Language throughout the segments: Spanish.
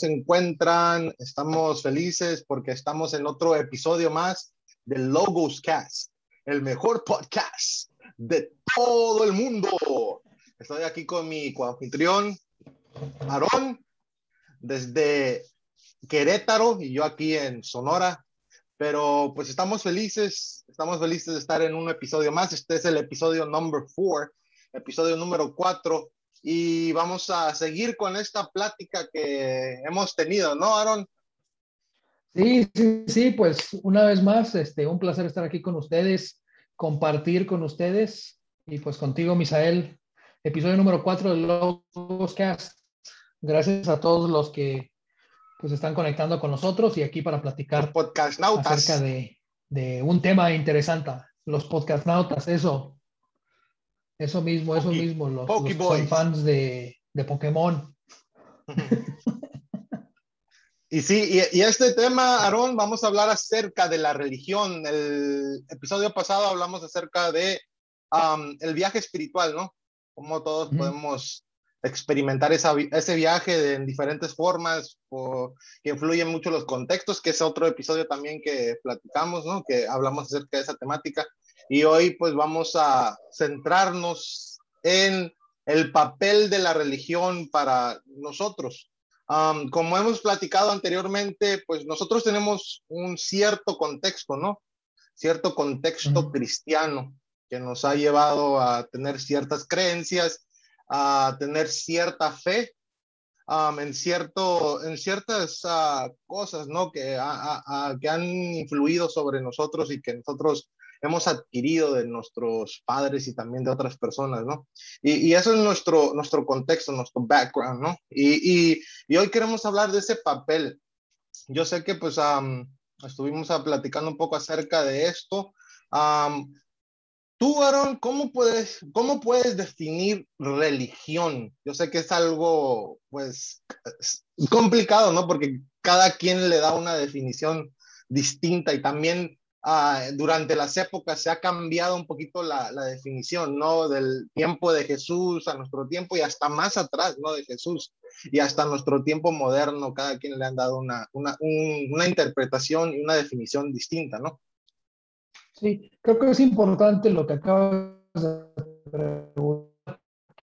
Saludos familia, ¿cómo se encuentran? Estamos felices porque estamos en otro episodio más del Logos Cast, el mejor podcast de todo el mundo. Estoy aquí con mi coanfitrión, Aarón, desde Querétaro y yo aquí en Sonora. Pero pues estamos felices, estamos felices de estar en un episodio más. Este es el episodio number four, episodio número cuatro. Y vamos a seguir con esta plática que hemos tenido, ¿no, Aaron? Sí, sí, sí, pues una vez más, este, un placer estar aquí con ustedes, compartir con ustedes y pues contigo, Misael, episodio número cuatro del Logos Cast. Gracias a todos los que pues están conectando con nosotros y aquí para platicar podcast acerca de, de, un tema interesante, los podcast nautas, eso, eso mismo, eso mismo, los, los son fans de, de Pokémon. Y sí, y, y, este tema, Aarón, vamos a hablar acerca de la religión. El episodio pasado hablamos acerca de um, el viaje espiritual, ¿no? Cómo todos uh -huh. podemos experimentar esa, ese viaje en diferentes formas, o, que influyen mucho los contextos, que es otro episodio también que platicamos, ¿no? Que hablamos acerca de esa temática. Y hoy pues vamos a centrarnos en el papel de la religión para nosotros. Um, como hemos platicado anteriormente, pues nosotros tenemos un cierto contexto, ¿no? Cierto contexto cristiano que nos ha llevado a tener ciertas creencias, a tener cierta fe um, en, cierto, en ciertas uh, cosas, ¿no? Que, a, a, que han influido sobre nosotros y que nosotros hemos adquirido de nuestros padres y también de otras personas, ¿no? Y, y eso es nuestro, nuestro contexto, nuestro background, ¿no? Y, y, y, hoy queremos hablar de ese papel. Yo sé que pues um, estuvimos platicando un poco acerca de esto. Um, Tú, Aaron, ¿cómo puedes, ¿cómo puedes definir religión? Yo sé que es algo, pues, complicado, ¿no? Porque cada quien le da una definición distinta y también uh, durante las épocas se ha cambiado un poquito la, la, definición, ¿no? Del tiempo de Jesús a nuestro tiempo y hasta más atrás, ¿no? De Jesús y hasta nuestro tiempo moderno, cada quien le han dado una, una, un, una interpretación y una definición distinta, ¿no? Sí, creo que es importante lo que acabas de preguntar,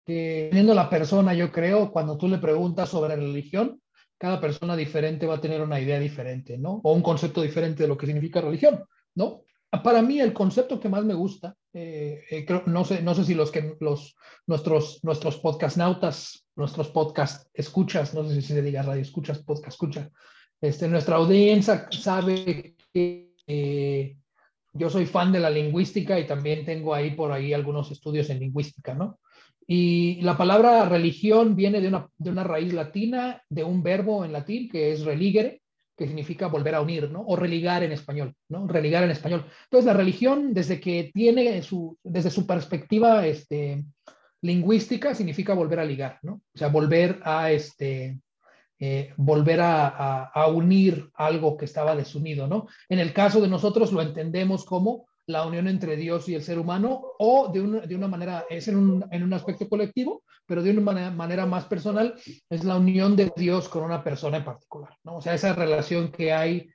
teniendo la persona, yo creo, cuando tú le preguntas sobre religión, cada persona diferente va a tener una idea diferente, ¿no? O un concepto diferente de lo que significa religión, ¿no? Para mí el concepto que más me gusta, eh, eh, no, sé, no sé si los que los, nuestros, nuestros podcast nautas, nuestros podcast escuchas, no sé si se diga radio escuchas, podcast escucha, este, nuestra audiencia sabe que eh, yo soy fan de la lingüística y también tengo ahí por ahí algunos estudios en lingüística, ¿no? Y la palabra religión viene de una, de una raíz latina, de un verbo en latín que es religere, que significa volver a unir, ¿no? O religar en español, ¿no? Religar en español. Entonces, la religión, desde que tiene su, desde su perspectiva este, lingüística, significa volver a ligar, ¿no? O sea, volver a, este, eh, volver a, a, a, unir algo que estaba desunido, ¿no? En el caso de nosotros lo entendemos como la unión entre Dios y el ser humano o de una, de una manera, es en un, en un, aspecto colectivo, pero de una manera, manera, más personal, es la unión de Dios con una persona en particular, ¿no? O sea, esa relación que hay,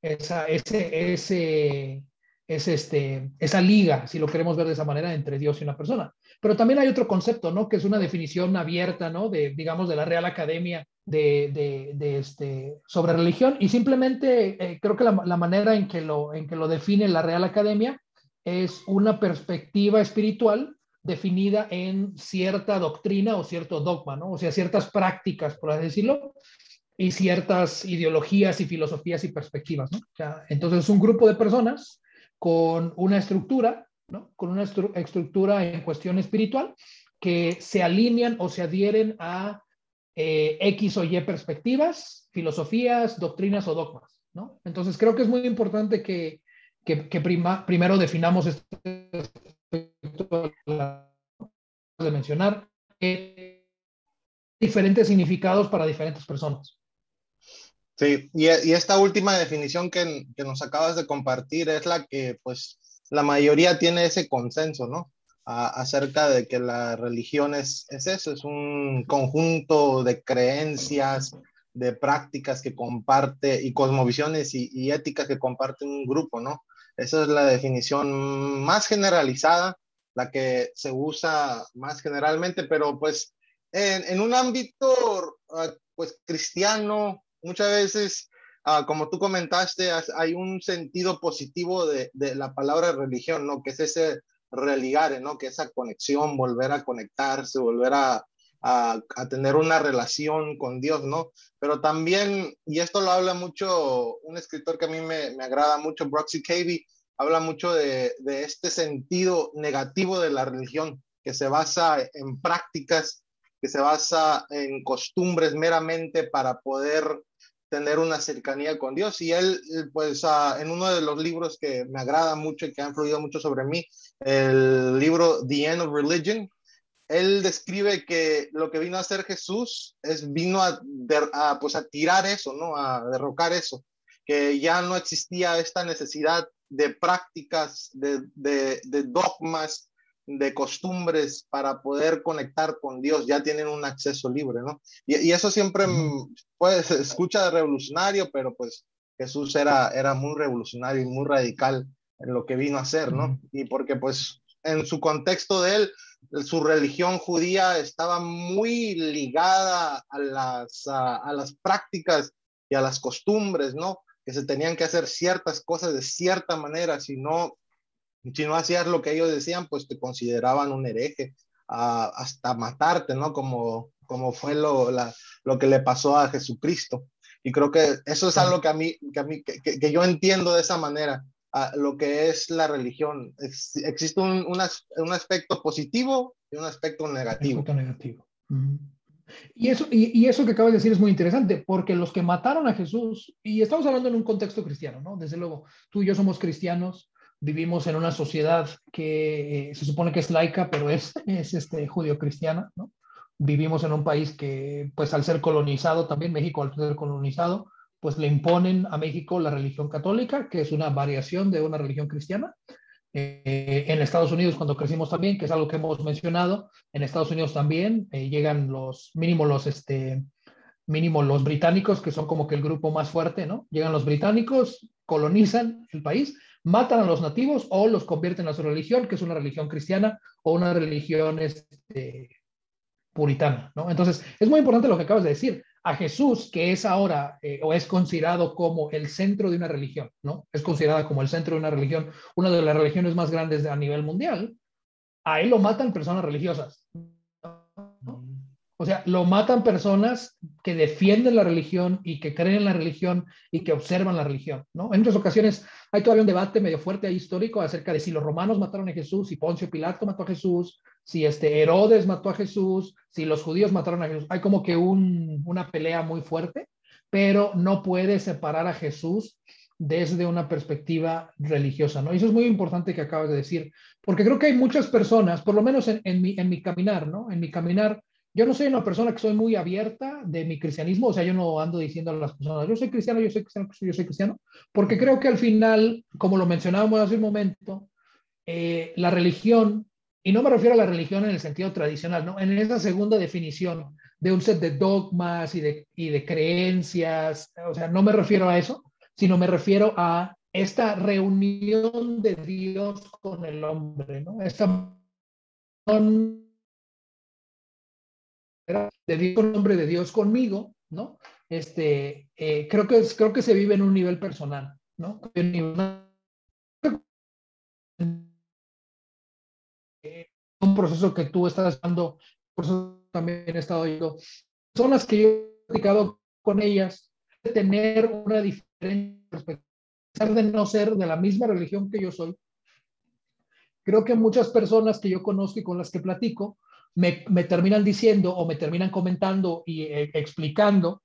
esa, ese, ese, es este, esa liga, si lo queremos ver de esa manera, entre Dios y una persona. Pero también hay otro concepto, ¿no? Que es una definición abierta, ¿no? De, digamos, de la Real Academia de, de, este, sobre religión. Y simplemente eh, creo que la, la, manera en que, lo, en que lo define la Real Academia es una perspectiva espiritual definida en cierta doctrina o cierto dogma, ¿no? O sea, ciertas prácticas, por así decirlo, y ciertas ideologías y filosofías y perspectivas, ¿no? O entonces es un grupo de personas con una estructura, ¿no? Con una estru estructura en cuestión espiritual que se alinean o se adhieren a eh, X o Y perspectivas, filosofías, doctrinas o dogmas, ¿no? Entonces creo que es muy importante que, que, primero definamos este aspecto de mencionar eh, diferentes significados para diferentes personas. Sí, y, esta última definición que, que, nos acabas de compartir es la que, pues, la mayoría tiene ese consenso, ¿no? acerca de que la religión es, es eso, es un conjunto de creencias, de prácticas que comparte y cosmovisiones y, y éticas que comparte un grupo, ¿no? Esa es la definición más generalizada, la que se usa más generalmente, pero pues en, en un ámbito ah, pues cristiano, muchas veces, uh, como tú comentaste, hay un sentido positivo de, la palabra religión, ¿no? Que es ese religare, ¿no? Que esa conexión, volver a conectarse, volver a, tener una relación con Dios, ¿no? Pero también, y esto lo habla mucho un escritor que a mí me, me agrada mucho, Broxy Cavey, habla mucho de, este sentido negativo de la religión, que se basa en prácticas, que se basa en costumbres meramente para poder tener una cercanía con Dios. Y él, pues, uh, en uno de los libros que me agrada mucho y que ha influido mucho sobre mí, el libro The End of Religion, él describe que lo que vino a hacer Jesús es vino a, a, pues, a tirar eso, ¿no? A derrocar eso, que ya no existía esta necesidad de prácticas, de, de dogmas, de costumbres para poder conectar con Dios, ya tienen un acceso libre, ¿no? Y, y eso siempre, pues, escucha revolucionario, pero pues Jesús era, era muy revolucionario y muy radical en lo que vino a hacer, ¿no? Y porque pues en su contexto de él, su religión judía estaba muy ligada a las, a, a las prácticas y a las costumbres, ¿no? Que se tenían que hacer ciertas cosas de cierta manera, si no, si no hacías lo que ellos decían, pues te consideraban un hereje, hasta matarte, ¿no? Como, como fue lo, la, lo que le pasó a Jesucristo. Y creo que eso es algo que a mí, que, a mí, que, que yo entiendo de esa manera, a lo que es la religión. Ex existe un, un, un, aspecto positivo y un aspecto negativo. Aspecto negativo. Uh -huh. Y eso, y, y, eso que acabas de decir es muy interesante, porque los que mataron a Jesús, y estamos hablando en un contexto cristiano, ¿no? Desde luego, tú y yo somos cristianos, vivimos en una sociedad que eh, se supone que es laica, pero es, es este, judío-cristiana, ¿no? Vivimos en un país que, pues al ser colonizado, también México al ser colonizado, pues le imponen a México la religión católica, que es una variación de una religión cristiana. Eh, en Estados Unidos, cuando crecimos también, que es algo que hemos mencionado, en Estados Unidos también eh, llegan los mínimo los, este, mínimo los británicos, que son como que el grupo más fuerte, ¿no? Llegan los británicos, colonizan el país, matan a los nativos o los convierten a su religión, que es una religión cristiana o una religión este, puritana, ¿no? Entonces, es muy importante lo que acabas de decir a Jesús, que es ahora eh, o es considerado como el centro de una religión, ¿no? Es considerada como el centro de una religión, una de las religiones más grandes a nivel mundial, a él lo matan personas religiosas. Sea, lo matan personas que defienden la religión y que creen en la religión y que observan la religión, ¿no? En otras ocasiones hay todavía un debate medio fuerte ahí histórico acerca de si los romanos mataron a Jesús, si Poncio Pilato mató a Jesús, si este Herodes mató a Jesús, si los judíos mataron a Jesús. Hay como que un, una pelea muy fuerte, pero no puede separar a Jesús desde una perspectiva religiosa, ¿no? Y eso es muy importante que acabas de decir, porque creo que hay muchas personas, por lo menos en, en, mi, en mi caminar, ¿no? En mi caminar, yo no soy una persona que soy muy abierta de mi cristianismo, o sea, yo no ando diciendo a las personas, yo soy cristiano, yo soy cristiano, yo soy cristiano, porque creo que al final, como lo mencionábamos hace un momento, eh, la religión, y no me refiero a la religión en el sentido tradicional, ¿no? En esa segunda definición de un set de dogmas y de, y de creencias, o sea, no me refiero a eso, sino me refiero a esta reunión de Dios con el hombre, ¿no? Esta de Dios nombre de Dios conmigo, ¿no? Este, eh, creo, que creo que se vive en un nivel personal, ¿no? Un proceso que tú estás dando, por eso también he estado yo. Personas que yo he platicado con ellas, de tener una diferente perspectiva, de no ser de la misma religión que yo soy. Creo que muchas personas que yo conozco y con las que platico, me, terminan diciendo o me terminan comentando y eh, explicando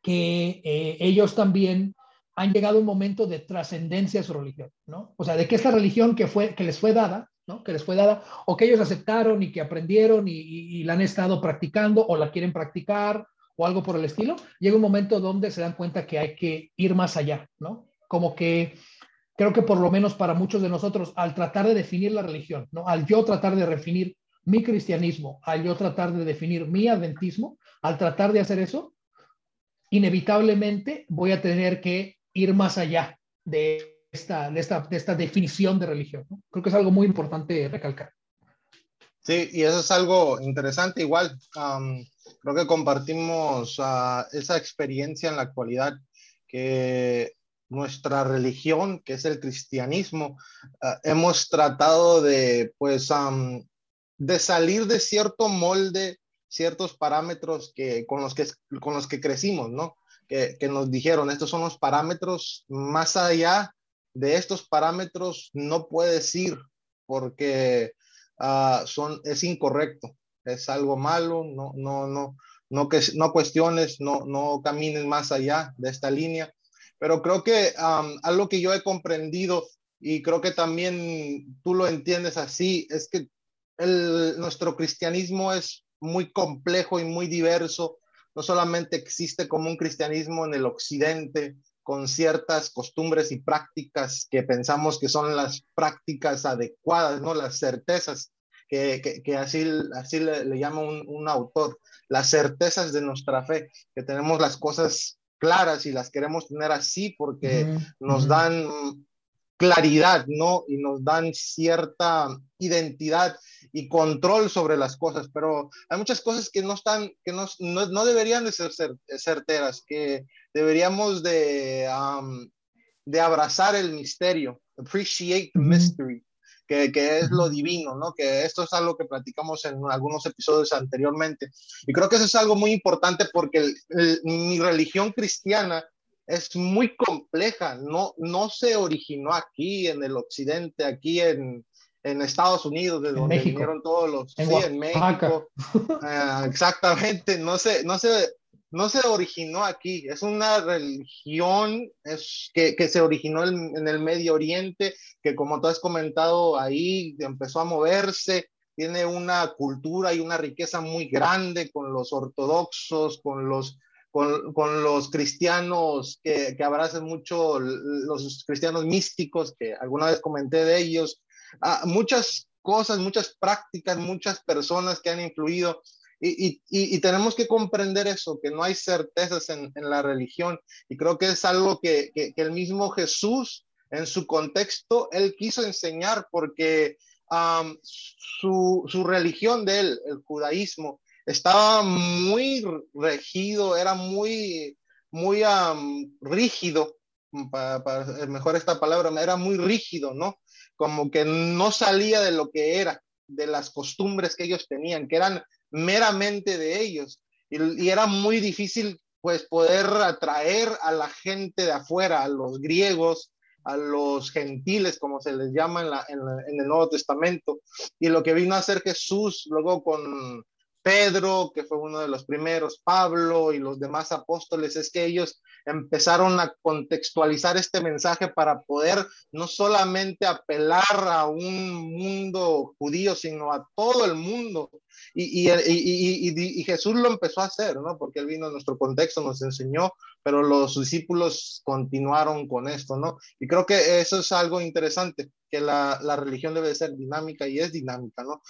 que eh, ellos también han llegado a un momento de trascendencia a su religión, ¿no? O sea, de que esta religión que, fue, que les fue dada, ¿no? Que les fue dada, o que ellos aceptaron y que aprendieron y, y, y la han estado practicando o la quieren practicar o algo por el estilo, llega un momento donde se dan cuenta que hay que ir más allá, ¿no? Como que creo que por lo menos para muchos de nosotros, al tratar de definir la religión, ¿no? al yo tratar de definir mi cristianismo, al yo tratar de definir mi adventismo, al tratar de hacer eso, inevitablemente voy a tener que ir más allá de esta, de esta, de esta definición de religión. Creo que es algo muy importante recalcar. Sí, y eso es algo interesante. Igual, creo que compartimos uh, esa experiencia en la actualidad que nuestra religión, que es el cristianismo, uh, hemos tratado de, pues, um, de salir de cierto molde, ciertos parámetros que, con, los que, con los que crecimos, ¿no? Que, que nos dijeron, estos son los parámetros, más allá de estos parámetros no puedes ir porque uh, son, es incorrecto, es algo malo, no, no, no, no, que, no cuestiones, no, no camines más allá de esta línea. Pero creo que um, algo que yo he comprendido y creo que también tú lo entiendes así, es que el, nuestro cristianismo es muy complejo y muy diverso. No solamente existe como un cristianismo en el occidente, con ciertas costumbres y prácticas que pensamos que son las prácticas adecuadas, ¿no? Las certezas, que, que, así, así le, llama un, un, autor, las certezas de nuestra fe, que tenemos las cosas claras y las queremos tener así porque nos dan claridad, ¿no? Y nos dan cierta identidad y control sobre las cosas, pero hay muchas cosas que no están, que no, no, no deberían de ser certeras, que deberíamos de, de abrazar el misterio, appreciate the mystery, que, que, es lo divino, ¿no? Que esto es algo que platicamos en algunos episodios anteriormente. Y creo que eso es algo muy importante porque mi religión cristiana es muy compleja, no, no se originó aquí en el occidente, aquí en, en Estados Unidos, de donde vinieron todos los... En sí, en México. Uh, exactamente, no se, no, se, no se originó aquí, es una religión es, que, que se originó en, en, el Medio Oriente, que como tú has comentado ahí, empezó a moverse, tiene una cultura y una riqueza muy grande con los ortodoxos, con los con, los cristianos que, abrazan mucho, los cristianos místicos, que alguna vez comenté de ellos, ah, muchas cosas, muchas prácticas, muchas personas que han influido. Y, tenemos que comprender eso, que no hay certezas en, la religión. Y creo que es algo que, el mismo Jesús, en su contexto, él quiso enseñar porque su, su religión de él, el judaísmo, estaba muy regido, era muy, muy rígido, para, para, mejor esta palabra, era muy rígido, ¿no? Como que no salía de lo que era, de las costumbres que ellos tenían, que eran meramente de ellos. Y, era muy difícil, pues, poder atraer a la gente de afuera, a los griegos, a los gentiles, como se les llama en, en, la, en, el Nuevo Testamento. Y lo que vino a hacer Jesús luego con, Pedro, que fue uno de los primeros, Pablo y los demás apóstoles, es que ellos empezaron a contextualizar este mensaje para poder no solamente apelar a un mundo judío, sino a todo el mundo. Y, Jesús lo empezó a hacer, ¿no? Porque él vino a nuestro contexto, nos enseñó, pero los discípulos continuaron con esto, ¿no? Y creo que eso es algo interesante la, religión debe ser dinámica y es dinámica, ¿no?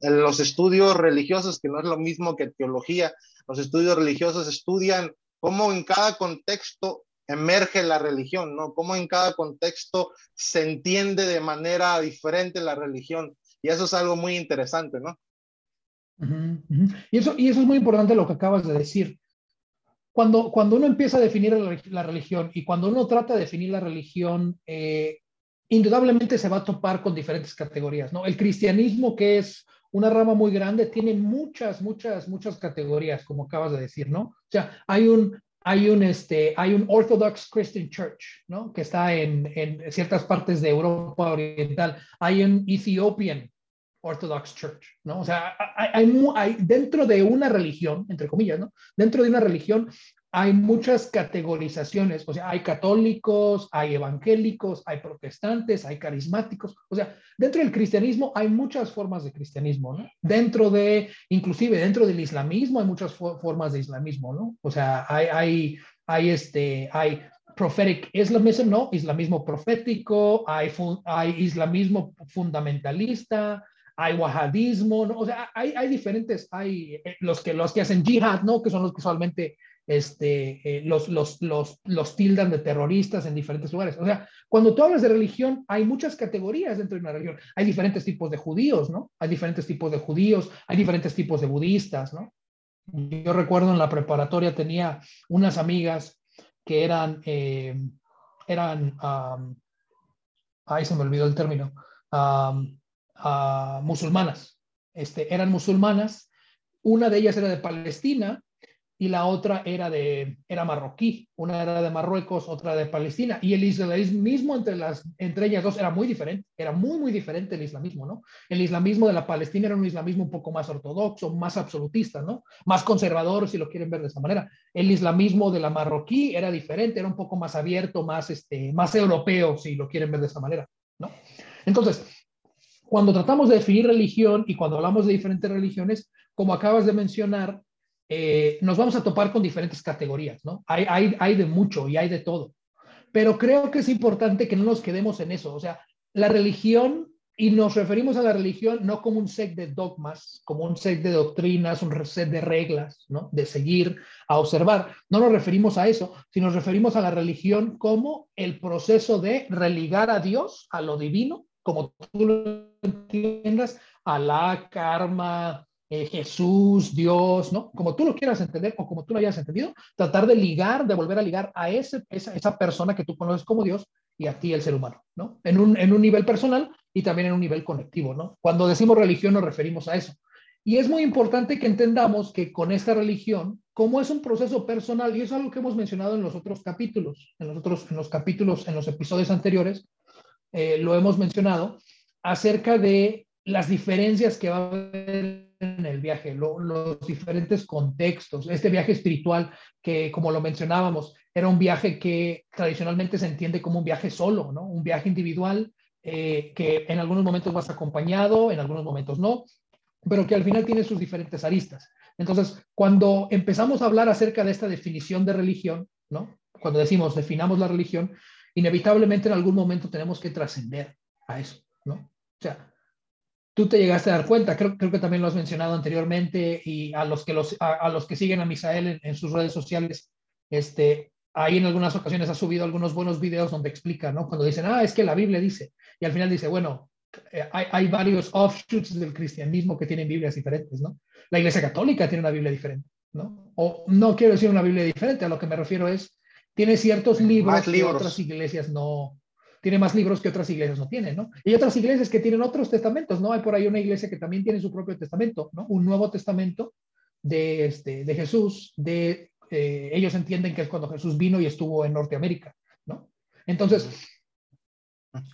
En los estudios religiosos, que no es lo mismo que teología, los estudios religiosos estudian cómo en cada contexto emerge la religión, ¿no? Cómo en cada contexto se entiende de manera diferente la religión. Y eso es algo muy interesante, ¿no? Y, eso, y eso es muy importante lo que acabas de decir. Cuando, cuando uno empieza a definir la, la religión y cuando uno trata de definir la religión, eh, indudablemente se va a topar con diferentes categorías, ¿no? El cristianismo, que es una rama muy grande, tiene muchas, muchas, muchas categorías, como acabas de decir, ¿no? O sea, hay un, hay un, este, hay un Orthodox Christian Church, ¿no? Que está en, en ciertas partes de Europa Oriental. Hay un Ethiopian Orthodox Church, ¿no? O sea, hay, hay, dentro de una religión, entre comillas, ¿no? Dentro de una religión hay muchas categorizaciones, o sea, hay católicos, hay evangélicos, hay protestantes, hay carismáticos, o sea, dentro del cristianismo hay muchas formas de cristianismo, ¿no? Dentro de, inclusive dentro del islamismo hay muchas formas de islamismo, ¿no? O sea, hay, hay, hay, este, hay prophetic Islamism, ¿no? Islamismo profético, hay, hay islamismo fundamentalista, hay wahhabismo, ¿no? O sea, hay, hay diferentes, hay eh, los que, los que hacen jihad, ¿no? Que son los que usualmente este, eh, los, los, los, los tildan de terroristas en diferentes lugares. O sea, cuando tú hablas de religión, hay muchas categorías dentro de una religión. Hay diferentes tipos de judíos, ¿no? Hay diferentes tipos de judíos, hay diferentes tipos de budistas, ¿no? Yo recuerdo en la preparatoria tenía unas amigas que eran, eh, eran, ahí se me olvidó el término, musulmanas. Este, eran musulmanas. Una de ellas era de Palestina y la otra era de era marroquí, una era de Marruecos, otra de Palestina, y el islamismo entre las entre ellas dos era muy diferente, era muy muy diferente el islamismo, ¿no? El islamismo de la Palestina era un islamismo un poco más ortodoxo, más absolutista, ¿no? Más conservador si lo quieren ver de esa manera. El islamismo de la marroquí era diferente, era un poco más abierto, más este más europeo si lo quieren ver de esa manera, ¿no? Entonces, cuando tratamos de definir religión y cuando hablamos de diferentes religiones, como acabas de mencionar, eh, nos vamos a topar con diferentes categorías, ¿no? Hay, hay, hay de mucho y hay de todo. Pero creo que es importante que no nos quedemos en eso. O sea, la religión, y nos referimos a la religión no como un set de dogmas, como un set de doctrinas, un set de reglas, ¿no? De seguir, a observar. No nos referimos a eso, sino nos referimos a la religión como el proceso de religar a Dios, a lo divino, como tú lo entiendas, a la karma, eh, Jesús, Dios, ¿no? Como tú lo quieras entender o como tú lo hayas entendido, tratar de ligar, de volver a ligar a ese, esa, esa persona que tú conoces como Dios y a ti el ser humano, ¿no? En un, en un nivel personal y también en un nivel colectivo, ¿no? Cuando decimos religión nos referimos a eso. Y es muy importante que entendamos que con esta religión, como es un proceso personal, y es algo que hemos mencionado en los otros capítulos, en los otros, en los capítulos, en los episodios anteriores, eh, lo hemos mencionado, acerca de las diferencias que va a haber en el viaje, los diferentes contextos, este viaje espiritual que, como lo mencionábamos, era un viaje que tradicionalmente se entiende como un viaje solo, ¿no? Un viaje individual eh, que en algunos momentos vas acompañado, en algunos momentos no, pero que al final tiene sus diferentes aristas. Entonces, cuando empezamos a hablar acerca de esta definición de religión, ¿no? Cuando decimos definamos la religión, inevitablemente en algún momento tenemos que trascender a eso, ¿no? O sea, tú te llegaste a dar cuenta, creo, creo que también lo has mencionado anteriormente y a los que, los, a, los que siguen a Misael en, sus redes sociales, este, ahí en algunas ocasiones ha subido algunos buenos videos donde explica, ¿no? Cuando dicen, ah, es que la Biblia dice, y al final dice, bueno, eh, hay, hay, varios offshoots del cristianismo que tienen Biblias diferentes, ¿no? La Iglesia Católica tiene una Biblia diferente, ¿no? O no quiero decir una Biblia diferente, a lo que me refiero es, tiene ciertos libros, libros. que otras iglesias no, tiene más libros que otras iglesias no tienen, ¿no? Y otras iglesias que tienen otros testamentos, ¿no? Hay por ahí una iglesia que también tiene su propio testamento, ¿no? Un nuevo testamento de, este, de Jesús, de, eh, ellos entienden que es cuando Jesús vino y estuvo en Norteamérica, ¿no? Entonces,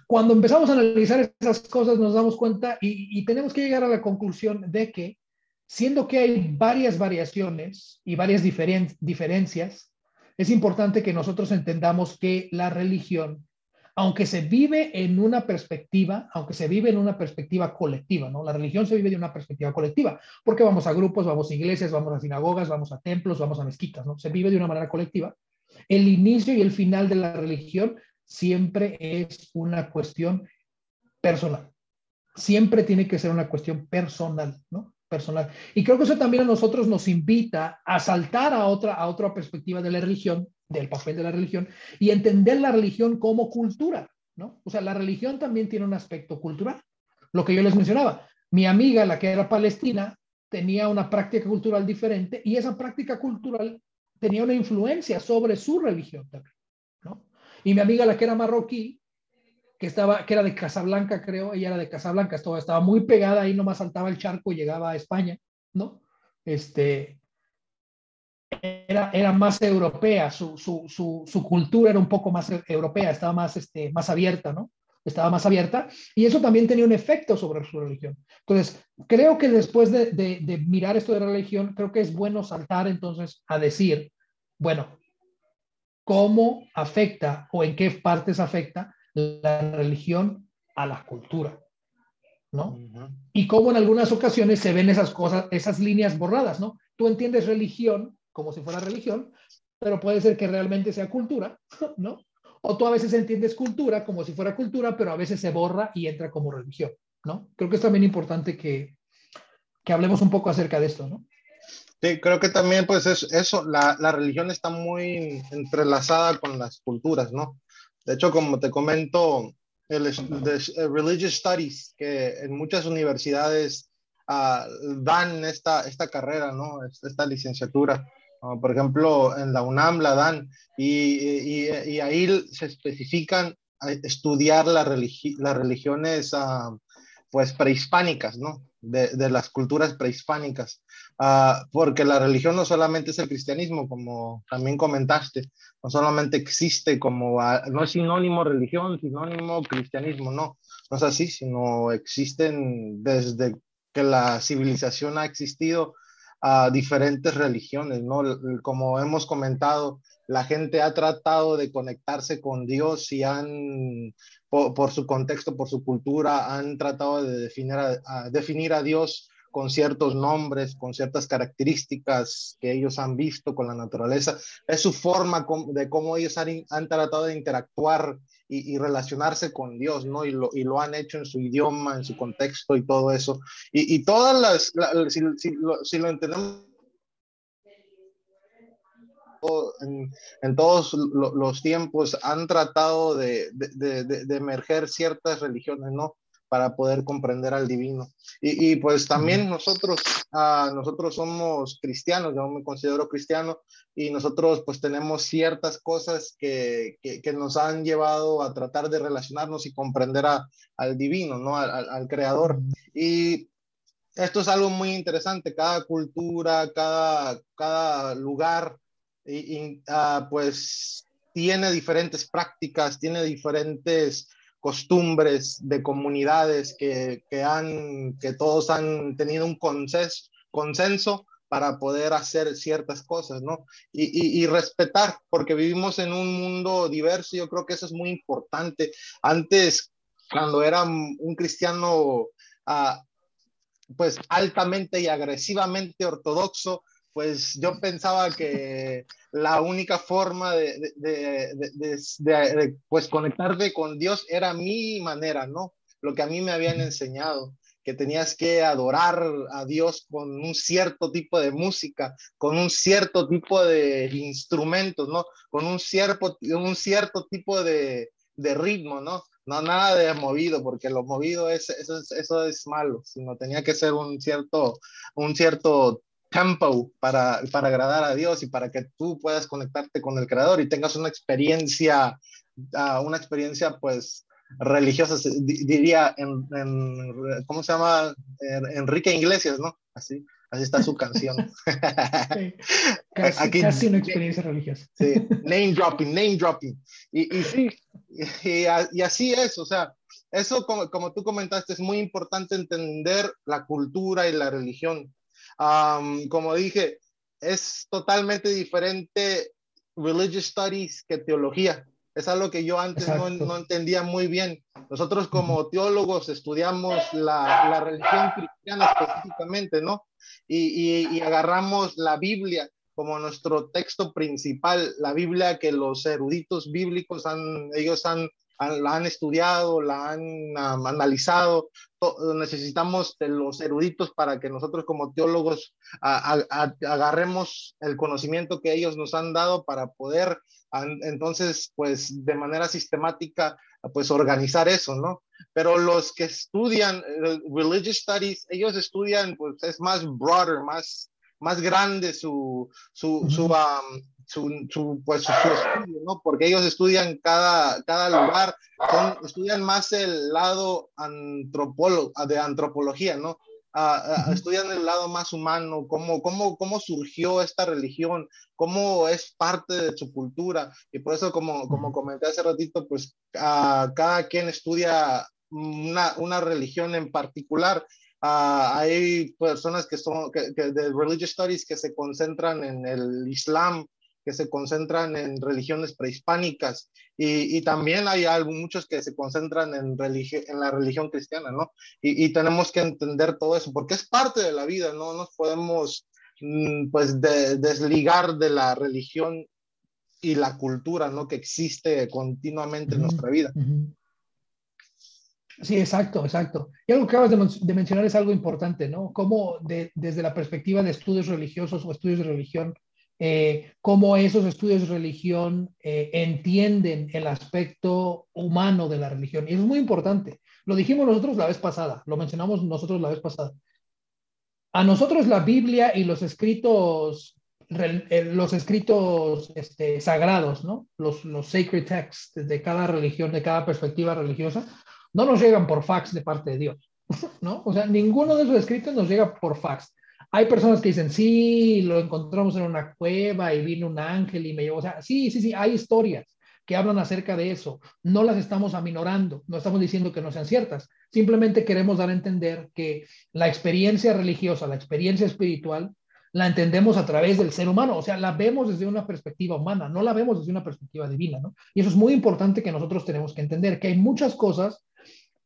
cuando empezamos a analizar esas cosas nos damos cuenta y, tenemos que llegar a la conclusión de que, siendo que hay varias variaciones y varias diferen diferencias, es importante que nosotros entendamos que la religión aunque se vive en una perspectiva, aunque se vive en una perspectiva colectiva, ¿no? La religión se vive de una perspectiva colectiva, porque vamos a grupos, vamos a iglesias, vamos a sinagogas, vamos a templos, vamos a mezquitas, ¿no? Se vive de una manera colectiva. El inicio y el final de la religión siempre es una cuestión personal. Siempre tiene que ser una cuestión personal, ¿no? Personal. Y creo que eso también a nosotros nos invita a saltar a otra, a otra perspectiva de la religión, del papel de la religión y entender la religión como cultura, ¿no? O sea, la religión también tiene un aspecto cultural. Lo que yo les mencionaba, mi amiga, la que era palestina, tenía una práctica cultural diferente y esa práctica cultural tenía una influencia sobre su religión también, ¿no? Y mi amiga, la que era marroquí, que, estaba, que era de Casablanca, creo, ella era de Casablanca, estaba, estaba muy pegada ahí, nomás saltaba el charco y llegaba a España, ¿no? Este, era, era más europea, su, su, su, su, cultura era un poco más europea, estaba más, este, más abierta, ¿no? Estaba más abierta y eso también tenía un efecto sobre su religión. Entonces, creo que después de, de, de mirar esto de la religión, creo que es bueno saltar entonces a decir, bueno, ¿cómo afecta o en qué partes afecta la religión a la cultura? ¿no? Y cómo en algunas ocasiones se ven esas cosas, esas líneas borradas, ¿no? Tú entiendes religión como si fuera religión, pero puede ser que realmente sea cultura, ¿no? O tú a veces entiendes cultura como si fuera cultura, pero a veces se borra y entra como religión, ¿no? Creo que es también importante que, que hablemos un poco acerca de esto, ¿no? Sí, creo que también, pues, es, eso, la, la religión está muy entrelazada con las culturas, ¿no? De hecho, como te comento, el, el Religious Studies, que en muchas universidades uh, dan esta, esta carrera, ¿no? Esta licenciatura. Por ejemplo, en la UNAM la dan y, y, y ahí se especifican estudiar la religi las religiones uh, pues prehispánicas, ¿no? De, de las culturas prehispánicas. Uh, porque la religión no solamente es el cristianismo, como también comentaste, no solamente existe como, no es sinónimo religión, sinónimo cristianismo, no, no es así, sino existen desde que la civilización ha existido a diferentes religiones, ¿no? Como hemos comentado, la gente ha tratado de conectarse con Dios y han, por, por su contexto, por su cultura, han tratado de definir a, a definir a Dios con ciertos nombres, con ciertas características que ellos han visto con la naturaleza. Es su forma de cómo ellos han, han tratado de interactuar y, y, relacionarse con Dios, ¿no? Y lo, y lo, han hecho en su idioma, en su contexto y todo eso. Y, y todas las, la, si, si, lo, entendemos en, en, todos los tiempos han tratado de, de, de, de, emerger ciertas religiones, ¿no? Para poder comprender al divino. Y, y pues también nosotros, uh, nosotros somos cristianos, yo me considero cristiano, y nosotros pues tenemos ciertas cosas que, que, que nos han llevado a tratar de relacionarnos y comprender a, al divino, ¿no? Al, al, al, creador. Y esto es algo muy interesante, cada cultura, cada, cada lugar, y, y uh, pues tiene diferentes prácticas, tiene diferentes costumbres de comunidades que, que, han, que todos han tenido un consenso, para poder hacer ciertas cosas, ¿no? Y, y, respetar, porque vivimos en un mundo diverso, yo creo que eso es muy importante. Antes, cuando era un cristiano, uh, pues altamente y agresivamente ortodoxo, pues yo pensaba que la única forma de, de, de, de, pues conectarte con Dios era mi manera, ¿no? Lo que a mí me habían enseñado, que tenías que adorar a Dios con un cierto tipo de música, con un cierto tipo de instrumentos, ¿no? Con un cierto, un cierto tipo de, ritmo, ¿no? No nada de movido, porque lo movido es, eso, es, eso es malo, sino tenía que ser un cierto, un cierto tempo para, para agradar a Dios y para que tú puedas conectarte con el Creador y tengas una experiencia, uh, una experiencia pues religiosa, diría en, en, ¿cómo se llama? Enrique Iglesias, ¿no? Así, así está su canción. Sí, casi, Aquí, casi, una experiencia religiosa. Sí, name dropping, name dropping. Y, y sí, y, y, así es, o sea, eso como, como tú comentaste, es muy importante entender la cultura y la religión Um, como dije, es totalmente diferente religious studies que teología. Es algo que yo antes no, no, entendía muy bien. Nosotros como teólogos estudiamos la, la religión cristiana específicamente, ¿no? Y, y, y, agarramos la Biblia como nuestro texto principal, la Biblia que los eruditos bíblicos han, ellos han la han estudiado, la han um, analizado. necesitamos de los eruditos para que nosotros como teólogos a, a, agarremos el conocimiento que ellos nos han dado para poder entonces, pues de manera sistemática, pues organizar eso, ¿no? Pero los que estudian uh, religious studies, ellos estudian, pues es más broader, más, más grande su, su, su, um, su, su, pues, su, estudio, ¿no? Porque ellos estudian cada, cada lugar, son, estudian más el lado antropólogo, de antropología, ¿no? Uh, uh, estudian el lado más humano, cómo, cómo, cómo surgió esta religión, cómo es parte de su cultura. Y por eso, como, como comenté hace ratito, pues uh, cada quien estudia una, una religión en particular. hay personas que son que, que de religious studies que se concentran en el Islam, que se concentran en religiones prehispánicas y, también hay muchos que se concentran en, la religión cristiana, ¿no? Y, tenemos que entender todo eso porque es parte de la vida, no nos podemos mm, pues de, desligar de la religión y la cultura, ¿no? Que existe continuamente en nuestra vida. Sí, exacto, exacto. Y algo que acabas de, mencionar es algo importante, ¿no? Cómo desde la perspectiva de estudios religiosos o estudios de religión, eh, cómo esos estudios de religión eh, entienden el aspecto humano de la religión. Y eso es muy importante. Lo dijimos nosotros la vez pasada, lo mencionamos nosotros la vez pasada. A nosotros la Biblia y los escritos, eh, los escritos este, sagrados, ¿no? Los, los sacred texts de cada religión, de cada perspectiva religiosa, no nos llegan por fax de parte de Dios, ¿no? O sea, ninguno de esos escritos nos llega por fax. Hay personas que dicen, sí, lo encontramos en una cueva y vino un ángel y me llevó. O sea, sí, sí, sí, hay historias que hablan acerca de eso. No las estamos aminorando, no estamos diciendo que no sean ciertas. Simplemente queremos dar a entender que la experiencia religiosa, la experiencia espiritual, la entendemos a través del ser humano, o sea, la vemos desde una perspectiva humana, no la vemos desde una perspectiva divina, ¿no? Y eso es muy importante que nosotros tenemos que entender, que hay muchas cosas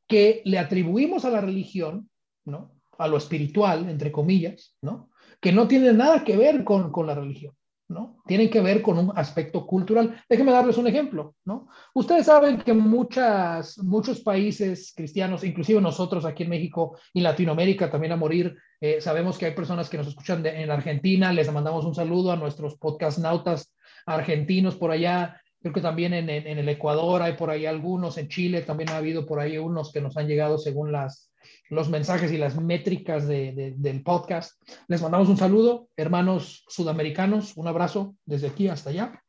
que le atribuimos a la religión, ¿no? A lo espiritual, entre comillas, ¿no? Que no tiene nada que ver con, con la religión, ¿no? Tienen que ver con un aspecto cultural. Déjenme darles un ejemplo, ¿no? Ustedes saben que muchas, muchos países cristianos, inclusive nosotros aquí en México y Latinoamérica también a morir, eh, sabemos que hay personas que nos escuchan en Argentina, les mandamos un saludo a nuestros podcast nautas argentinos por allá, Creo que también en, el Ecuador hay por ahí algunos, en Chile también ha habido por ahí unos que nos han llegado según las, los mensajes y las métricas del podcast. Les mandamos un saludo, hermanos sudamericanos, un abrazo desde aquí hasta allá.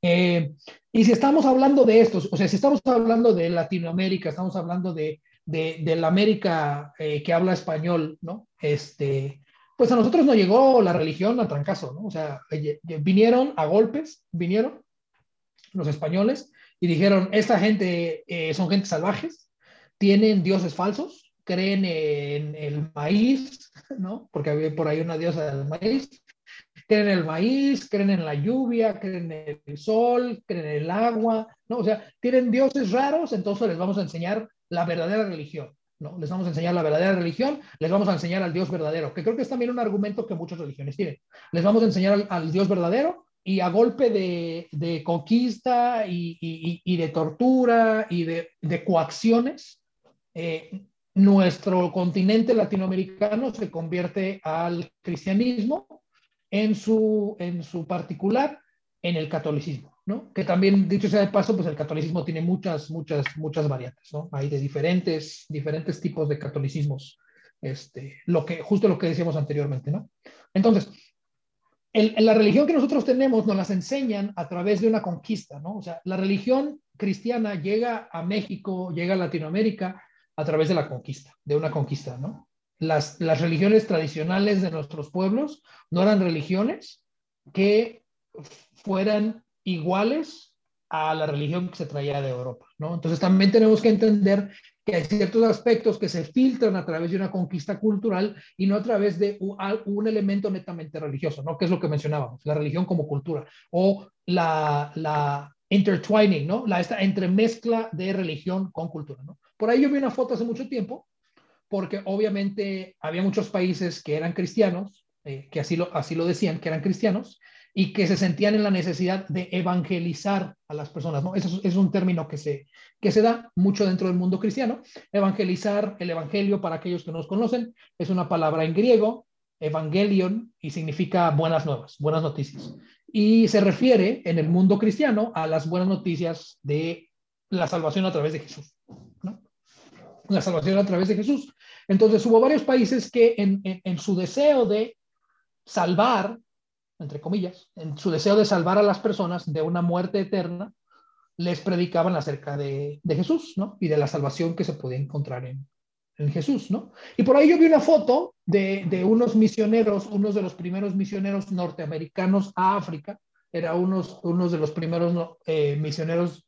Eh, y si estamos hablando de estos, o sea, si estamos hablando de Latinoamérica, estamos hablando de, de, la América eh, que habla español, ¿no? Este, pues a nosotros no llegó la religión a trancazo, ¿no? O sea, vinieron a golpes, vinieron, los españoles, y dijeron, esta gente eh, son gente salvajes, tienen dioses falsos, creen en el maíz, ¿no? Porque había por ahí una diosa del maíz, creen en el maíz, creen en la lluvia, creen en el sol, creen en el agua, ¿no? O sea, tienen dioses raros, entonces les vamos a enseñar la verdadera religión, ¿no? Les vamos a enseñar la verdadera religión, les vamos a enseñar al Dios verdadero, que creo que es también un argumento que muchas religiones tienen. Les vamos a enseñar al Dios verdadero y a golpe de, conquista y, de tortura y de, coacciones, eh, nuestro continente latinoamericano se convierte al cristianismo en su, en su particular, en el catolicismo, ¿no? Que también, dicho sea de paso, pues el catolicismo tiene muchas, muchas, muchas variantes, ¿no? Hay de diferentes, diferentes tipos de catolicismos, este, lo que, justo lo que decíamos anteriormente, ¿no? Entonces, en la religión que nosotros tenemos nos las enseñan a través de una conquista, ¿no? O sea, la religión cristiana llega a México, llega a Latinoamérica a través de la conquista, de una conquista, ¿no? Las, religiones tradicionales de nuestros pueblos no eran religiones que fueran iguales a la religión que se traía de Europa, ¿no? Entonces también tenemos que entender que hay ciertos aspectos que se filtran a través de una conquista cultural y no a través de un, elemento netamente religioso, ¿no? Que es lo que mencionábamos, la religión como cultura o la, la intertwining, ¿no? La esta entremezcla de religión con cultura, ¿no? Por ahí yo vi una foto hace mucho tiempo, porque obviamente había muchos países que eran cristianos, eh, que así lo, así lo decían, que eran cristianos, y que se sentían en la necesidad de evangelizar a las personas. ¿no? Eso es, un término que se, que se da mucho dentro del mundo cristiano. Evangelizar, el evangelio, para aquellos que no nos conocen, es una palabra en griego, evangelion, y significa buenas nuevas, buenas noticias. Y se refiere en el mundo cristiano a las buenas noticias de la salvación a través de Jesús. ¿no? La salvación a través de Jesús. Entonces hubo varios países que en, en su deseo de salvar entre comillas, en su deseo de salvar a las personas de una muerte eterna, les predicaban acerca de, Jesús, ¿no? Y de la salvación que se podía encontrar en, Jesús, ¿no? Y por ahí yo vi una foto de, unos misioneros, unos de los primeros misioneros norteamericanos a África, era unos, unos de los primeros eh, misioneros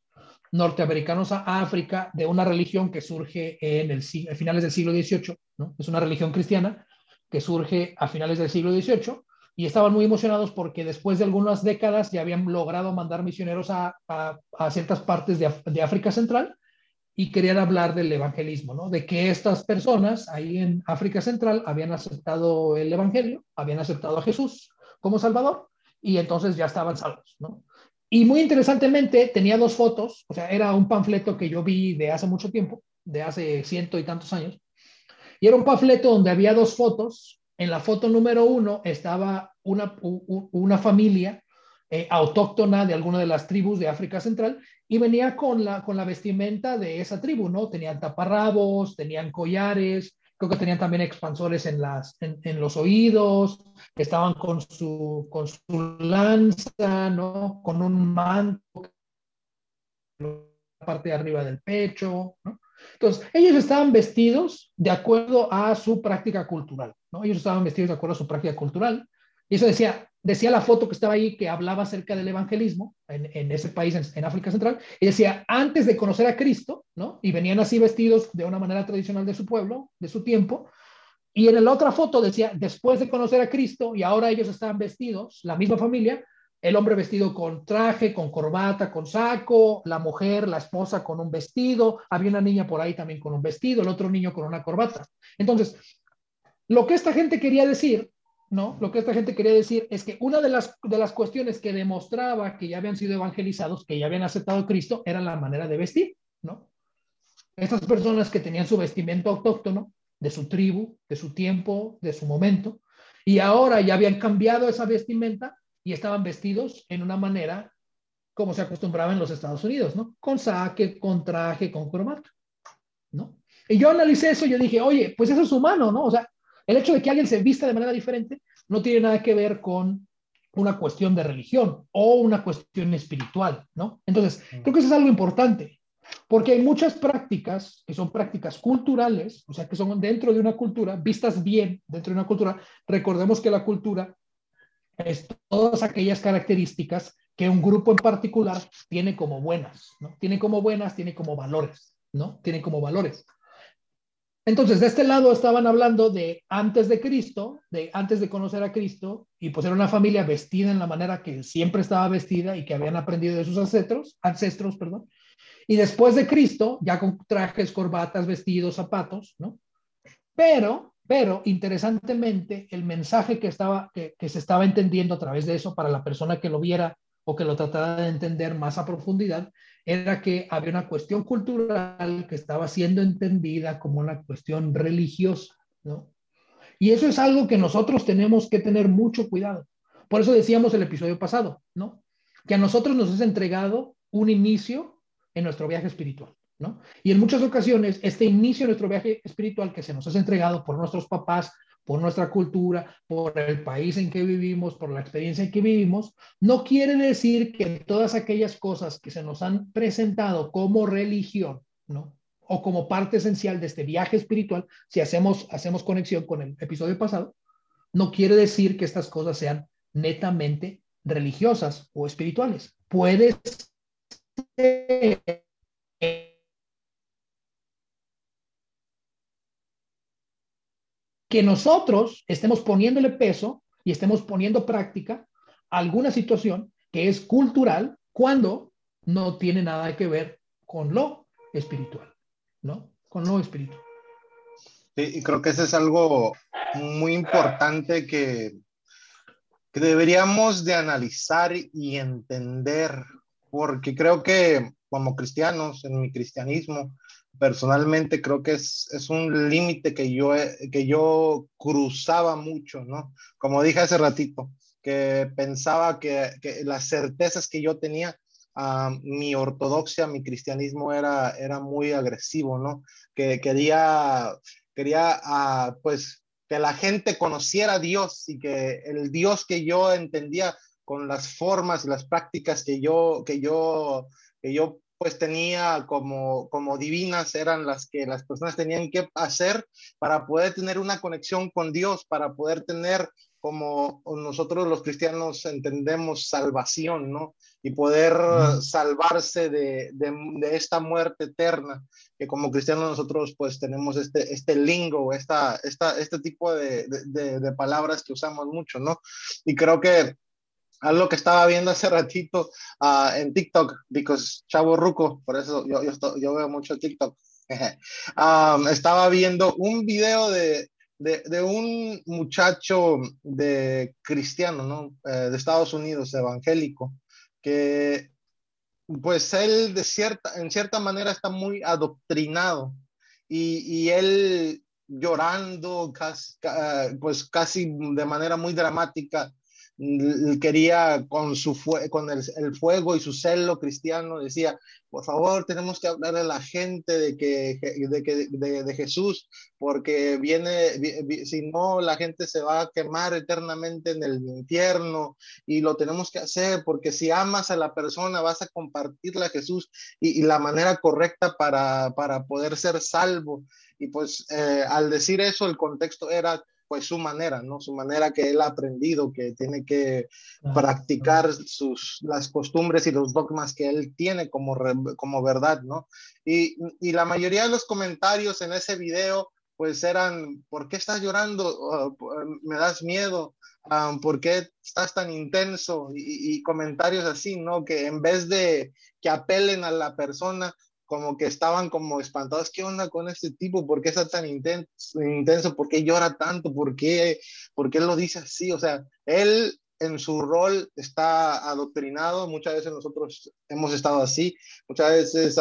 norteamericanos a África de una religión que surge en el, a finales del siglo XVIII, ¿no? Es una religión cristiana que surge a finales del siglo XVIII y estaban muy emocionados porque después de algunas décadas ya habían logrado mandar misioneros a, ciertas partes de, África Central y querían hablar del evangelismo, ¿no? De que estas personas ahí en África Central habían aceptado el evangelio, habían aceptado a Jesús como Salvador y entonces ya estaban salvos, ¿no? Y muy interesantemente, tenía dos fotos, o sea, era un panfleto que yo vi de hace mucho tiempo, de hace ciento y tantos años, y era un panfleto donde había dos fotos. En la foto número uno estaba una, una familia eh, autóctona de alguna de las tribus de África Central y venía con la, con la vestimenta de esa tribu, ¿no? Tenían taparrabos, tenían collares, creo que tenían también expansores en, las, en, los oídos, estaban con su, con su lanza, ¿no? Con un manto, la parte de arriba del pecho, ¿no? Entonces, ellos estaban vestidos de acuerdo a su práctica cultural, ¿no? Ellos estaban vestidos de acuerdo a su práctica cultural. Y eso decía, decía la foto que estaba ahí que hablaba acerca del evangelismo en, ese país, en, África Central, y decía, antes de conocer a Cristo, ¿no? Y venían así vestidos de una manera tradicional de su pueblo, de su tiempo, y en la otra foto decía, después de conocer a Cristo, y ahora ellos estaban vestidos, la misma familia, el hombre vestido con traje, con corbata, con saco, la mujer, la esposa con un vestido, había una niña por ahí también con un vestido, el otro niño con una corbata. Entonces, lo que esta gente quería decir ¿no? Lo que esta gente quería decir es que una de las, de las cuestiones que demostraba que ya habían sido evangelizados, que ya habían aceptado a Cristo, era la manera de vestir, ¿no? Estas personas que tenían su vestimento autóctono, de su tribu, de su tiempo, de su momento, y ahora ya habían cambiado esa vestimenta y estaban vestidos en una manera como se acostumbraba en los Estados Unidos, ¿no? Con saque, con traje, con corbata, ¿no? Y yo analicé eso yo dije, oye, pues eso es humano, ¿no? O sea, el hecho de que alguien se vista de manera diferente no tiene nada que ver con una cuestión de religión o una cuestión espiritual, ¿no? Entonces, mm. creo que eso es algo importante, porque hay muchas prácticas que son prácticas culturales, o sea, que son dentro de una cultura, vistas bien dentro de una cultura. Recordemos que la cultura es todas aquellas características que un grupo en particular tiene como buenas, ¿no? Tiene como buenas, tiene como valores, ¿no? Tiene como valores. Entonces, de este lado estaban hablando de antes de Cristo, de antes de conocer a Cristo, y pues era una familia vestida en la manera que siempre estaba vestida y que habían aprendido de sus ancestros, ancestros, perdón. Y después de Cristo, ya con trajes, corbatas, vestidos, zapatos, ¿no? Pero, pero, interesantemente, el mensaje que, estaba, que, que se estaba entendiendo a través de eso para la persona que lo viera o que lo tratara de entender más a profundidad, era que había una cuestión cultural que estaba siendo entendida como una cuestión religiosa, ¿no? Y eso es algo que nosotros tenemos que tener mucho cuidado. Por eso decíamos el episodio pasado, ¿no? Que a nosotros nos es entregado un inicio en nuestro viaje espiritual, ¿no? Y en muchas ocasiones, este inicio en nuestro viaje espiritual que se nos es entregado por nuestros papás, por nuestra cultura, por el país en que vivimos, por la experiencia en que vivimos, no quiere decir que todas aquellas cosas que se nos han presentado como religión, ¿no? O como parte esencial de este viaje espiritual, si hacemos, hacemos conexión con el episodio pasado, no quiere decir que estas cosas sean netamente religiosas o espirituales. Puede ser que nosotros estemos poniéndole peso y estemos poniendo práctica alguna situación que es cultural cuando no tiene nada que ver con lo espiritual, ¿no? Con lo espiritual. Sí, y creo que eso es algo muy importante que, que deberíamos de analizar y entender, porque creo que como cristianos, en mi cristianismo, personalmente creo que es, es un límite que yo, que yo cruzaba mucho, ¿no? Como dije hace ratito, que pensaba que, las certezas que yo tenía, uh, mi ortodoxia, mi cristianismo era, era muy agresivo, ¿no? Que quería, quería uh, pues, que la gente conociera a Dios y que el Dios que yo entendía con las formas y las prácticas que yo, que yo, que yo pues tenía como, como divinas eran las que las personas tenían que hacer para poder tener una conexión con Dios, para poder tener como nosotros los cristianos entendemos salvación, ¿no? Y poder salvarse de, de, de, esta muerte eterna, que como cristianos nosotros pues tenemos este, este lingo, esta, esta, este tipo de, de palabras que usamos mucho, ¿no? Y creo que algo que estaba viendo hace ratito uh, en TikTok, because chavo ruco, por eso yo, yo, yo veo mucho TikTok. estaba viendo un video de, de, un muchacho de cristiano, ¿no? Eh, de Estados Unidos, evangélico, que pues él de cierta, en cierta manera está muy adoctrinado y, y él llorando pues casi de manera muy dramática quería con, su con el, fuego y su celo cristiano, decía, por favor, tenemos que hablar a la gente de, que, de, que, de, Jesús, porque viene, si no, la gente se va a quemar eternamente en el infierno y lo tenemos que hacer, porque si amas a la persona, vas a compartirle a Jesús y, la manera correcta para, para poder ser salvo. Y pues eh, al decir eso, el contexto era pues su manera, ¿no? Su manera que él ha aprendido, que tiene que practicar sus, las costumbres y los dogmas que él tiene como, como verdad, ¿no? Y, y, la mayoría de los comentarios en ese video, pues eran, ¿por qué estás llorando? Oh, ¿Me das miedo? Ah, ¿Por qué estás tan intenso? Y, y comentarios así, ¿no? Que en vez de que apelen a la persona, como que estaban como espantados, ¿qué onda con este tipo? ¿Por qué está tan intenso? intenso? ¿Por qué llora tanto? ¿Por qué, ¿Por qué lo dice así? O sea, él en su rol está adoctrinado, muchas veces nosotros hemos estado así, muchas veces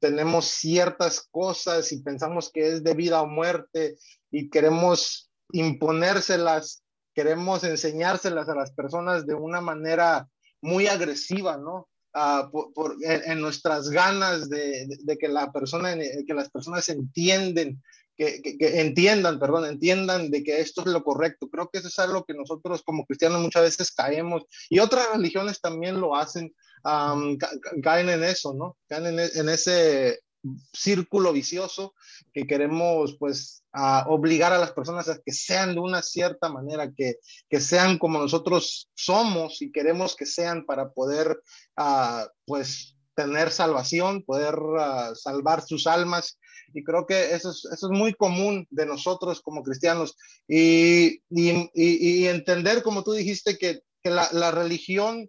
tenemos ciertas cosas y pensamos que es de vida o muerte y queremos imponérselas, queremos enseñárselas a las personas de una manera muy agresiva, ¿no? Ah, por, en, nuestras ganas de, de, que, la persona, que las personas entienden, que, que, entiendan, perdón, entiendan de que esto es lo correcto. Creo que eso es algo que nosotros como cristianos muchas veces caemos y otras religiones también lo hacen, caen en eso, ¿no? Caen en, en ese círculo vicioso que queremos pues obligar a las personas a que sean de una cierta manera, que, que sean como nosotros somos y queremos que sean para poder pues tener salvación, poder salvar sus almas. Y creo que eso es, eso es muy común de nosotros como cristianos. Y, y, entender, como tú dijiste, que, que la religión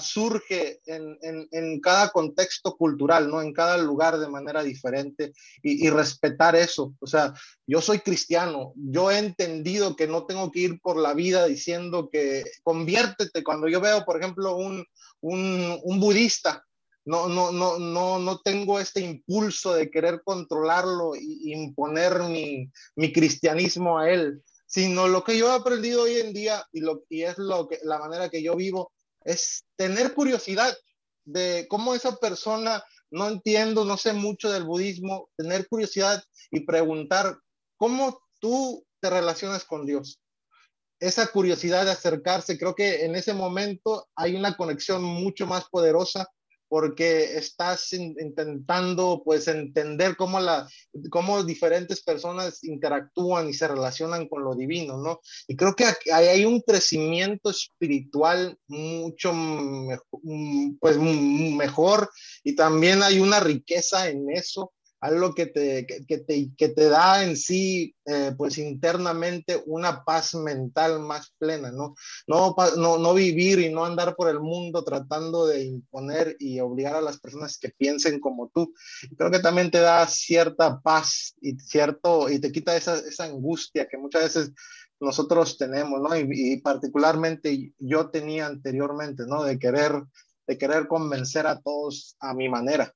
Surge en, en, cada contexto cultural, ¿no? En cada lugar de manera diferente y, respetar eso. O sea, yo soy cristiano, yo he entendido que no tengo que ir por la vida diciendo que conviértete. Cuando yo veo, por ejemplo, un, un, un budista, no, no, no, no, no tengo este impulso de querer controlarlo e imponer mi, mi cristianismo a él, sino lo que yo he aprendido hoy en día y, lo, y es lo que, la manera que yo vivo es tener curiosidad de cómo esa persona, no entiendo, no sé mucho del budismo, tener curiosidad y preguntar cómo tú te relacionas con Dios. Esa curiosidad de acercarse, creo que en ese momento hay una conexión mucho más poderosa porque estás intentando pues entender cómo, la, cómo diferentes personas interactúan y se relacionan con lo divino, ¿no? Y creo que hay un crecimiento espiritual mucho pues, mejor y también hay una riqueza en eso algo que te, que, te, que te da en sí, eh, pues internamente una paz mental más plena, ¿no? No, no, no vivir y no andar por el mundo tratando de imponer y obligar a las personas que piensen como tú. Creo que también te da cierta paz y cierto, y te quita esa, esa angustia que muchas veces nosotros tenemos, ¿no? Y, y, particularmente yo tenía anteriormente, ¿no? De querer, de querer convencer a todos a mi manera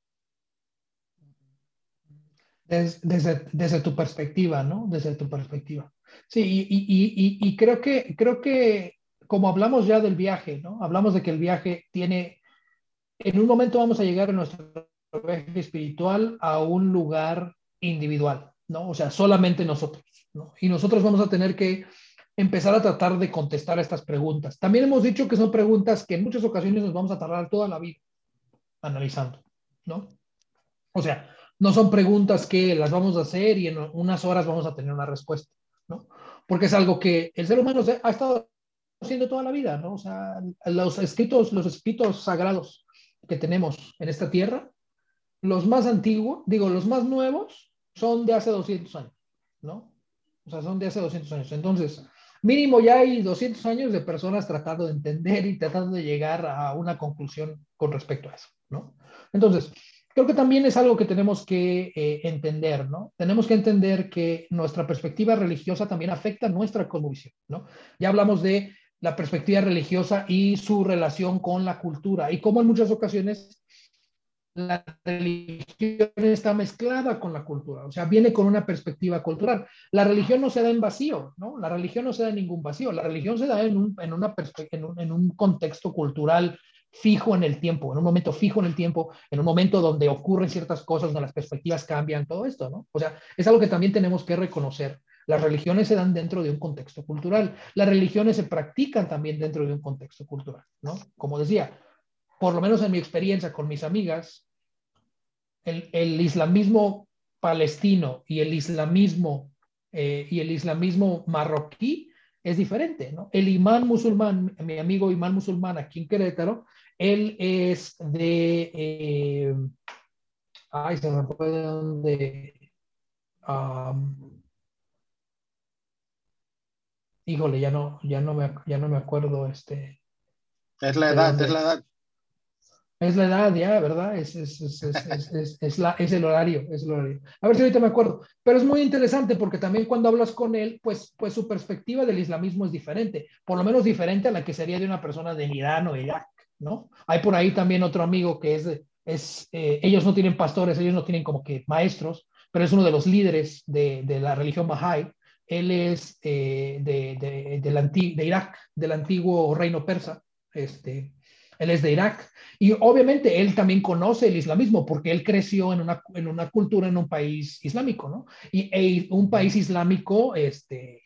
desde, desde, tu perspectiva, ¿no? Desde tu perspectiva. Sí, y, y, y, creo, que, creo que como hablamos ya del viaje, ¿no? Hablamos de que el viaje tiene, en un momento vamos a llegar en nuestro viaje espiritual a un lugar individual, ¿no? O sea, solamente nosotros, ¿no? Y nosotros vamos a tener que empezar a tratar de contestar estas preguntas. También hemos dicho que son preguntas que en muchas ocasiones nos vamos a tardar toda la vida analizando, ¿no? O sea, no son preguntas que las vamos a hacer y en unas horas vamos a tener una respuesta, ¿no? Porque es algo que el ser humano ha estado haciendo toda la vida, ¿no? O sea, los escritos, los escritos sagrados que tenemos en esta tierra, los más antiguos, digo, los más nuevos, son de hace 200 años, ¿no? O sea, son de hace 200 años. Entonces, mínimo ya hay 200 años de personas tratando de entender y tratando de llegar a una conclusión con respecto a eso, ¿no? Entonces, creo que también es algo que tenemos que eh, entender, ¿no? Tenemos que entender que nuestra perspectiva religiosa también afecta nuestra cosmovisión, ¿no? Ya hablamos de la perspectiva religiosa y su relación con la cultura y cómo en muchas ocasiones la religión está mezclada con la cultura, o sea, viene con una perspectiva cultural. La religión no se da en vacío, ¿no? La religión no se da en ningún vacío, la religión se da en un, en una en un, en un contexto cultural fijo en el tiempo, en un momento fijo en el tiempo, en un momento donde ocurren ciertas cosas, donde las perspectivas cambian, todo esto, ¿no? O sea, es algo que también tenemos que reconocer. Las religiones se dan dentro de un contexto cultural. Las religiones se practican también dentro de un contexto cultural, ¿no? Como decía, por lo menos en mi experiencia con mis amigas, el, islamismo palestino y el islamismo eh, y el islamismo marroquí es diferente, ¿no? El imán musulmán, mi amigo imán musulmán aquí en Querétaro, él es de, eh, ay, se me fue de dónde, híjole, ya no, ya no me, ya no me acuerdo, este. Es la edad, es la edad. Es la edad ya, ¿verdad? Es, es, es, es, la, es el horario, es el horario. A ver si ahorita me acuerdo. Pero es muy interesante porque también cuando hablas con él, pues, pues su perspectiva del islamismo es diferente, por lo menos diferente a la que sería de una persona de Irán o Irak, ¿no? Hay por ahí también otro amigo que es, es eh, ellos no tienen pastores, ellos no tienen como que maestros, pero es uno de los líderes de, de la religión Bahá'í. Él es eh, de, de, de, de Irak, del antiguo reino persa. Este, él es de Irak. Y obviamente él también conoce el islamismo porque él creció en una, en una cultura, en un país islámico, ¿no? Y e, un país islámico, este,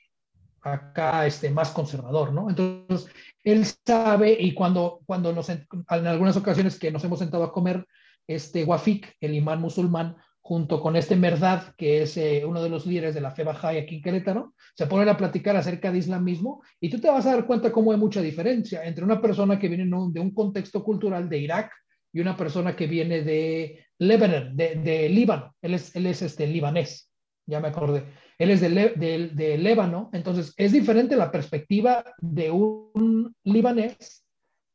acá, este, más conservador, ¿no? Entonces, él sabe y cuando, cuando nos, en algunas ocasiones que nos hemos sentado a comer, este Wafik, el imán musulmán, junto con este Merdad, que es eh, uno de los líderes de la fe Bahá'í aquí en Querétaro, se ponen a platicar acerca de islamismo y tú te vas a dar cuenta cómo hay mucha diferencia entre una persona que viene de un contexto cultural de Irak y una persona que viene de Lebanon, de, Líbano. Él es, él es este, libanés, ya me acordé. Él es de, de, de Líbano, entonces es diferente la perspectiva de un libanés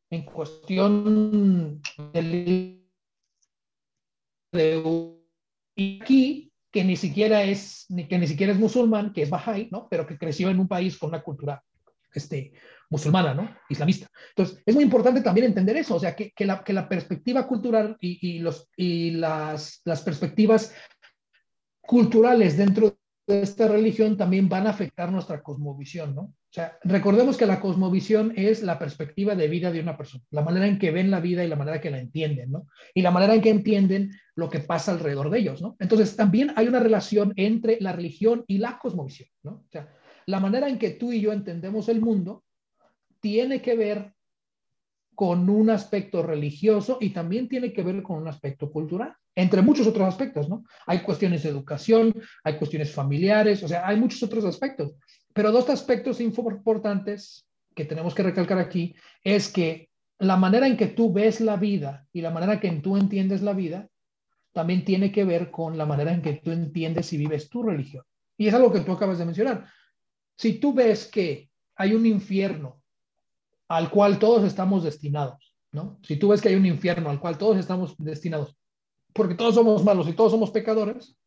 en cuestión de, de un y aquí, que ni siquiera es, que ni siquiera es musulmán, que es Bahá'í, ¿no? Pero que creció en un país con una cultura este, musulmana, ¿no? Islamista. Entonces, es muy importante también entender eso, o sea, que, que, la, que la, perspectiva cultural y, y los, y las, las perspectivas culturales dentro de esta religión también van a afectar nuestra cosmovisión, ¿no? O sea, recordemos que la cosmovisión es la perspectiva de vida de una persona, la manera en que ven la vida y la manera que la entienden, ¿no? Y la manera en que entienden lo que pasa alrededor de ellos, ¿no? Entonces, también hay una relación entre la religión y la cosmovisión, ¿no? O sea, la manera en que tú y yo entendemos el mundo tiene que ver con un aspecto religioso y también tiene que ver con un aspecto cultural, entre muchos otros aspectos, ¿no? Hay cuestiones de educación, hay cuestiones familiares, o sea, hay muchos otros aspectos. Pero dos aspectos importantes que tenemos que recalcar aquí es que la manera en que tú ves la vida y la manera en que tú entiendes la vida también tiene que ver con la manera en que tú entiendes y vives tu religión. Y es algo que tú acabas de mencionar. Si tú ves que hay un infierno al cual todos estamos destinados, ¿no? Si tú ves que hay un infierno al cual todos estamos destinados, porque todos somos malos y todos somos pecadores,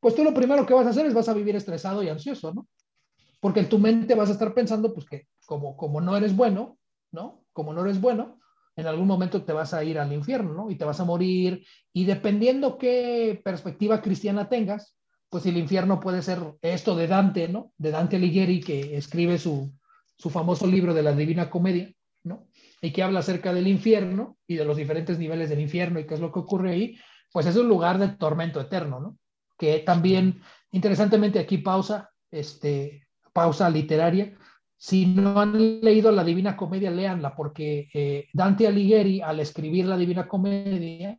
pues tú lo primero que vas a hacer es vas a vivir estresado y ansioso, ¿no? porque en tu mente vas a estar pensando, pues que como, como no eres bueno, ¿no? Como no eres bueno, en algún momento te vas a ir al infierno, ¿no? Y te vas a morir. Y dependiendo qué perspectiva cristiana tengas, pues el infierno puede ser esto de Dante, ¿no? De Dante Alighieri, que escribe su, su famoso libro de la Divina Comedia, ¿no? Y que habla acerca del infierno y de los diferentes niveles del infierno y qué es lo que ocurre ahí, pues es un lugar de tormento eterno, ¿no? Que también, interesantemente, aquí pausa, este, pausa literaria. Si no han leído la Divina Comedia, léanla, porque eh, Dante Alighieri, al escribir la Divina Comedia,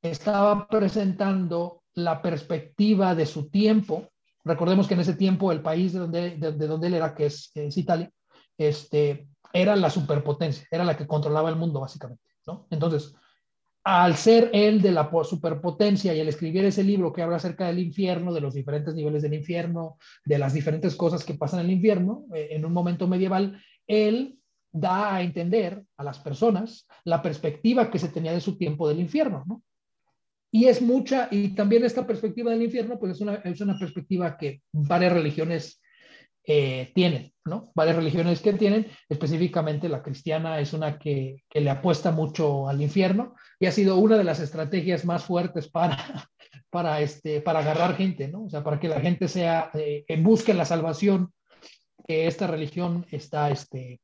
estaba presentando la perspectiva de su tiempo. Recordemos que en ese tiempo el país de donde, de, donde él era, que es, es, Italia, este, era la superpotencia, era la que controlaba el mundo, básicamente. ¿no? Entonces, al ser él de la superpotencia y al escribir ese libro que habla acerca del infierno, de los diferentes niveles del infierno, de las diferentes cosas que pasan en el infierno, eh, en un momento medieval, él da a entender a las personas la perspectiva que se tenía de su tiempo del infierno, ¿no? Y es mucha, y también esta perspectiva del infierno, pues es una, es una perspectiva que varias religiones eh, tienen, ¿no? Varias religiones que tienen, específicamente la cristiana es una que, le apuesta mucho al infierno y ha sido una de las estrategias más fuertes para, para, este, para agarrar gente, ¿no? O sea, para que la gente sea, eh, en busque la salvación que esta religión está, este,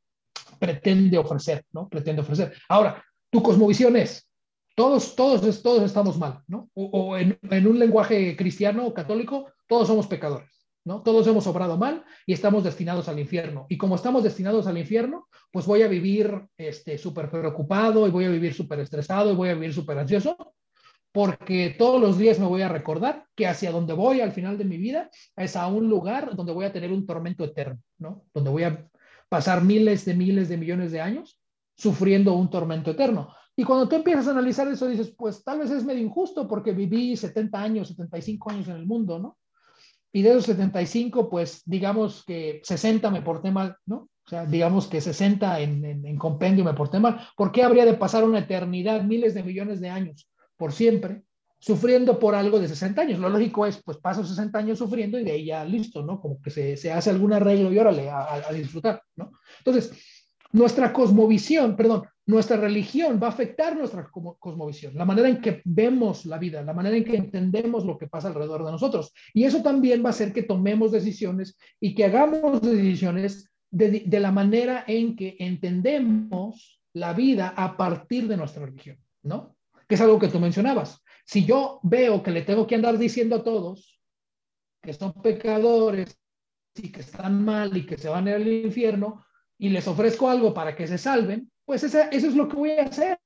pretende ofrecer, ¿no? Pretende ofrecer. Ahora, tu cosmovisión es, todos, todos, todos estamos mal, ¿no? O, en, en, un lenguaje cristiano o católico, todos somos pecadores. ¿No? Todos hemos obrado mal y estamos destinados al infierno. Y como estamos destinados al infierno, pues voy a vivir este, súper preocupado y voy a vivir súper estresado y voy a vivir súper ansioso, porque todos los días me voy a recordar que hacia donde voy al final de mi vida es a un lugar donde voy a tener un tormento eterno, ¿no? Donde voy a pasar miles de miles de millones de años sufriendo un tormento eterno. Y cuando tú empiezas a analizar eso, dices, pues tal vez es medio injusto porque viví 70 años, 75 años en el mundo, ¿no? Y de esos 75, pues digamos que 60 me porté mal, ¿no? O sea, digamos que 60 en, en, compendio me porté mal. ¿Por qué habría de pasar una eternidad, miles de millones de años, por siempre, sufriendo por algo de 60 años? Lo lógico es, pues paso 60 años sufriendo y de ahí ya listo, ¿no? Como que se, se hace algún arreglo y órale, a, a disfrutar, ¿no? Entonces, nuestra cosmovisión, perdón, nuestra religión va a afectar nuestra cosmovisión, la manera en que vemos la vida, la manera en que entendemos lo que pasa alrededor de nosotros. Y eso también va a hacer que tomemos decisiones y que hagamos decisiones de, la manera en que entendemos la vida a partir de nuestra religión, ¿no? Que es algo que tú mencionabas. Si yo veo que le tengo que andar diciendo a todos que son pecadores y que están mal y que se van al infierno, y les ofrezco algo para que se salven, pues eso es lo que voy a hacer.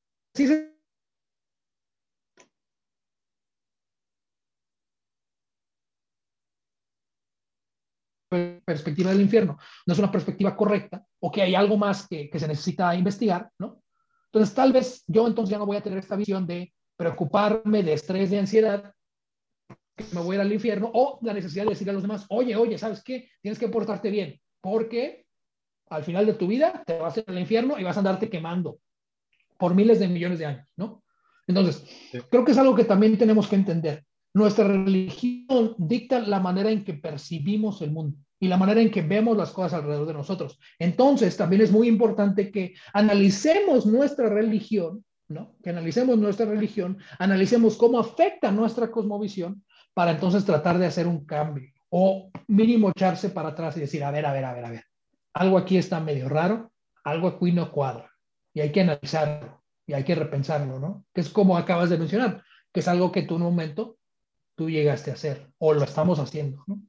perspectiva del infierno no es una perspectiva correcta o que hay algo más que, que, se necesita investigar, ¿no? Entonces, tal vez yo entonces ya no voy a tener esta visión de preocuparme, de estrés, de ansiedad, que me voy a ir al infierno, o la necesidad de decir a los demás, oye, oye, ¿sabes qué? Tienes que portarte bien, porque al final de tu vida te vas al infierno y vas a andarte quemando por miles de millones de años, ¿no? Entonces, creo que es algo que también tenemos que entender. Nuestra religión dicta la manera en que percibimos el mundo y la manera en que vemos las cosas alrededor de nosotros. Entonces, también es muy importante que analicemos nuestra religión, ¿no? Que analicemos nuestra religión, analicemos cómo afecta nuestra cosmovisión para entonces tratar de hacer un cambio o mínimo echarse para atrás y decir, a ver, a ver, a ver, a ver algo aquí está medio raro, algo aquí no cuadra y hay que analizarlo y hay que repensarlo, ¿no? Que es como acabas de mencionar, que es algo que tú en un momento tú llegaste a hacer o lo estamos haciendo, ¿no?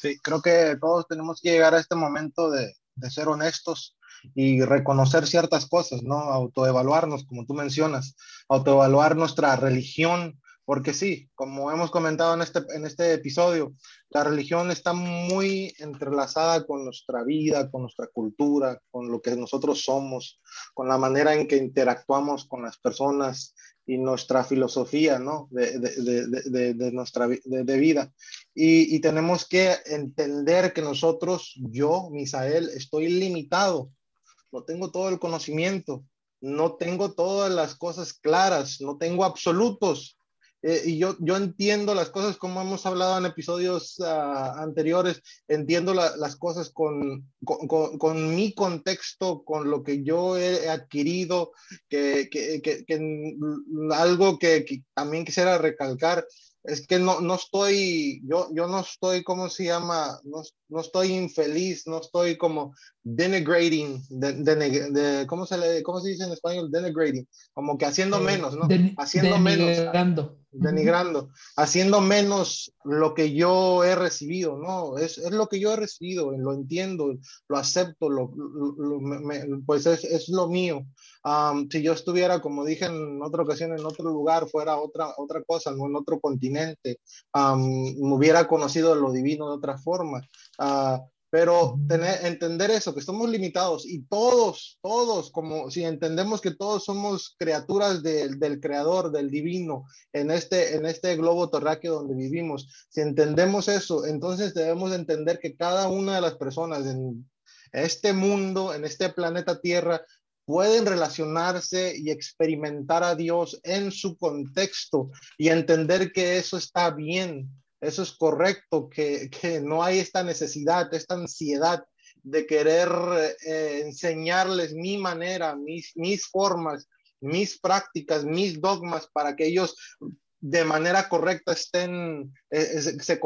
Sí, creo que todos tenemos que llegar a este momento de, ser honestos y reconocer ciertas cosas, ¿no? Autoevaluarnos, como tú mencionas, autoevaluar nuestra religión, porque sí, como hemos comentado en este, en este episodio, la religión está muy entrelazada con nuestra vida, con nuestra cultura, con lo que nosotros somos, con la manera en que interactuamos con las personas y nuestra filosofía, ¿no? De, de, de, de nuestra vida. Y, y tenemos que entender que nosotros, yo, Misael, estoy limitado. No tengo todo el conocimiento, no tengo todas las cosas claras, no tengo absolutos eh, y yo, yo entiendo las cosas como hemos hablado en episodios ah, anteriores, entiendo las cosas con, con, con, mi contexto, con lo que yo he adquirido, que, que, que, que algo que, también quisiera recalcar es que no, no estoy, yo, yo no estoy, ¿cómo se llama? No, no estoy infeliz, no estoy como denigrating, de, de, ¿cómo, se le, ¿cómo se dice en español? Denigrating, como que haciendo eh, menos, ¿no? haciendo menos. Denigrando, haciendo menos lo que yo he recibido, ¿no? Es, es lo que yo he recibido, lo entiendo, lo acepto, lo, pues es, es, lo mío. si yo estuviera, como dije en otra ocasión, en otro lugar, fuera otra, otra cosa, no en otro continente, me hubiera conocido lo divino de otra forma. Uh, pero tener, entender eso, que estamos limitados y todos, todos, como si entendemos que todos somos criaturas del creador, del divino, en este, en este globo terráqueo donde vivimos, si entendemos eso, entonces debemos entender que cada una de las personas en este mundo, en este planeta Tierra, pueden relacionarse y experimentar a Dios en su contexto y entender que eso está bien, Eso es correcto, que, que no hay esta necesidad, esta ansiedad de querer eh, enseñarles mi manera, mis, mis formas, mis prácticas, mis dogmas para que ellos de manera correcta estén, eh, se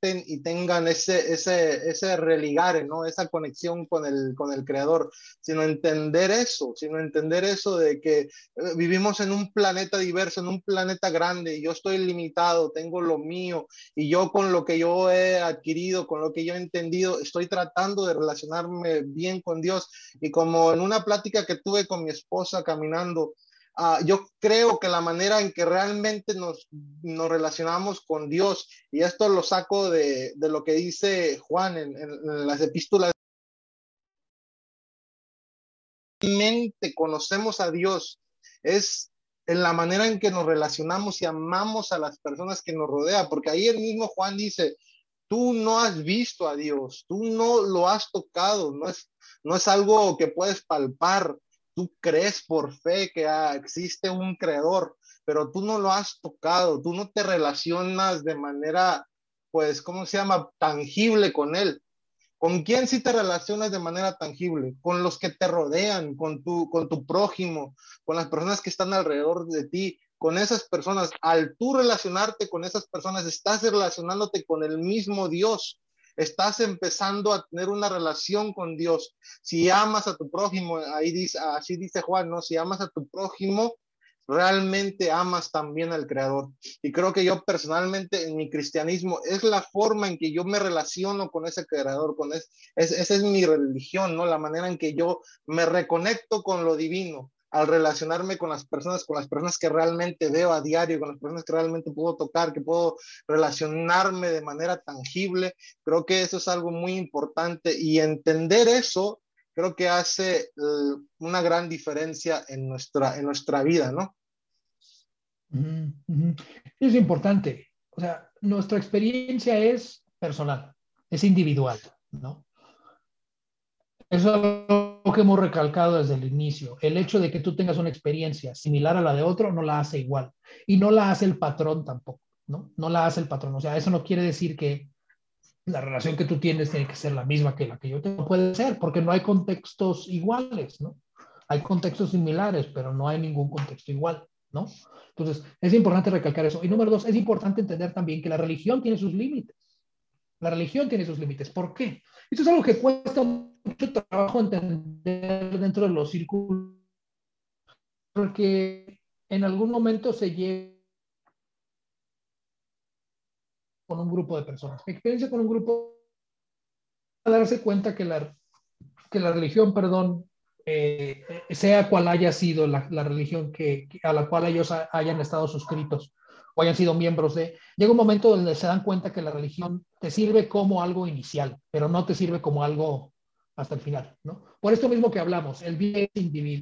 conecten y tengan ese, ese, ese religare, ¿no? Esa conexión con el, con el creador, sino entender eso, sino entender eso de que eh, vivimos en un planeta diverso, en un planeta grande, yo estoy limitado, tengo lo mío, y yo con lo que yo he adquirido, con lo que yo he entendido, estoy tratando de relacionarme bien con Dios. Y como en una plática que tuve con mi esposa caminando, Ah, yo creo que la manera en que realmente nos, nos relacionamos con Dios, y esto lo saco de, de lo que dice Juan en, en, las epístolas, realmente conocemos a Dios, es en la manera en que nos relacionamos y amamos a las personas que nos rodean, porque ahí el mismo Juan dice, tú no has visto a Dios, tú no lo has tocado, no es, no es algo que puedes palpar, tú crees por fe que ah, existe un creador, pero tú no lo has tocado, tú no te relacionas de manera, pues, ¿cómo se llama? Tangible con él. ¿Con quién sí te relacionas de manera tangible? Con los que te rodean, con tu, con tu prójimo, con las personas que están alrededor de ti, con esas personas. Al tú relacionarte con esas personas, estás relacionándote con el mismo Dios estás empezando a tener una relación con Dios. Si amas a tu prójimo, ahí dice, así dice Juan, ¿no? Si amas a tu prójimo, realmente amas también al Creador. Y creo que yo personalmente en mi cristianismo es la forma en que yo me relaciono con ese Creador, con ese, esa es mi religión, ¿no? La manera en que yo me reconecto con lo divino al relacionarme con las personas, con las personas que realmente veo a diario, con las personas que realmente puedo tocar, que puedo relacionarme de manera tangible, creo que eso es algo muy importante y entender eso creo que hace eh, una gran diferencia en nuestra, en nuestra vida, ¿no? Es importante. O sea, nuestra experiencia es personal, es individual, ¿no? Eso es lo que hemos recalcado desde el inicio. El hecho de que tú tengas una experiencia similar a la de otro no la hace igual. Y no la hace el patrón tampoco, ¿no? No la hace el patrón. O sea, eso no quiere decir que la relación que tú tienes tiene que ser la misma que la que yo tengo. Puede ser, porque no hay contextos iguales, ¿no? Hay contextos similares, pero no hay ningún contexto igual, ¿no? Entonces, es importante recalcar eso. Y número dos, es importante entender también que la religión tiene sus límites. La religión tiene sus límites. ¿Por qué? Esto es algo que cuesta mucho trabajo entender dentro de los círculos, porque en algún momento se llega con un grupo de personas. Experiencia con un grupo a darse cuenta que la, que la religión, perdón, eh, sea cual haya sido la, la religión que, a la cual ellos hayan estado suscritos o hayan sido miembros de, llega un momento donde se dan cuenta que la religión te sirve como algo inicial, pero no te sirve como algo hasta el final, ¿no? Por esto mismo que hablamos, el bien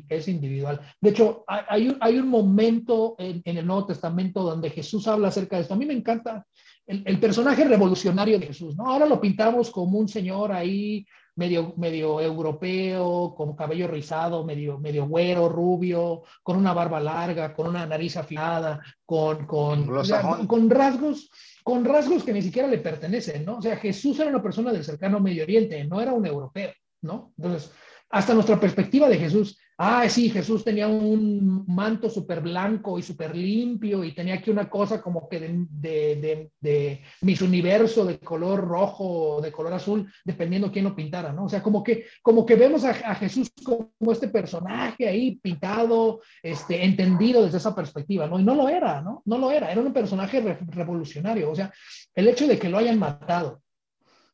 es, individual. De hecho, hay, hay un momento en, el Nuevo Testamento donde Jesús habla acerca de esto. A mí me encanta el, el, personaje revolucionario de Jesús, ¿no? Ahora lo pintamos como un señor ahí medio, medio europeo, con cabello rizado, medio, medio güero, rubio, con una barba larga, con una nariz afilada, con, con, con rasgos con rasgos que ni siquiera le pertenecen, ¿no? O sea, Jesús era una persona del cercano Medio Oriente, no era un europeo. ¿no? Entonces, hasta nuestra perspectiva de Jesús, ah, sí, Jesús tenía un manto súper blanco y súper limpio y tenía aquí una cosa como que de, de, de, mis universo de color rojo o de color azul, dependiendo quién lo pintara, ¿no? O sea, como que, como que vemos a, Jesús como este personaje ahí pintado, este, entendido desde esa perspectiva, ¿no? Y no lo era, ¿no? No lo era, era un personaje revolucionario, o sea, el hecho de que lo hayan matado,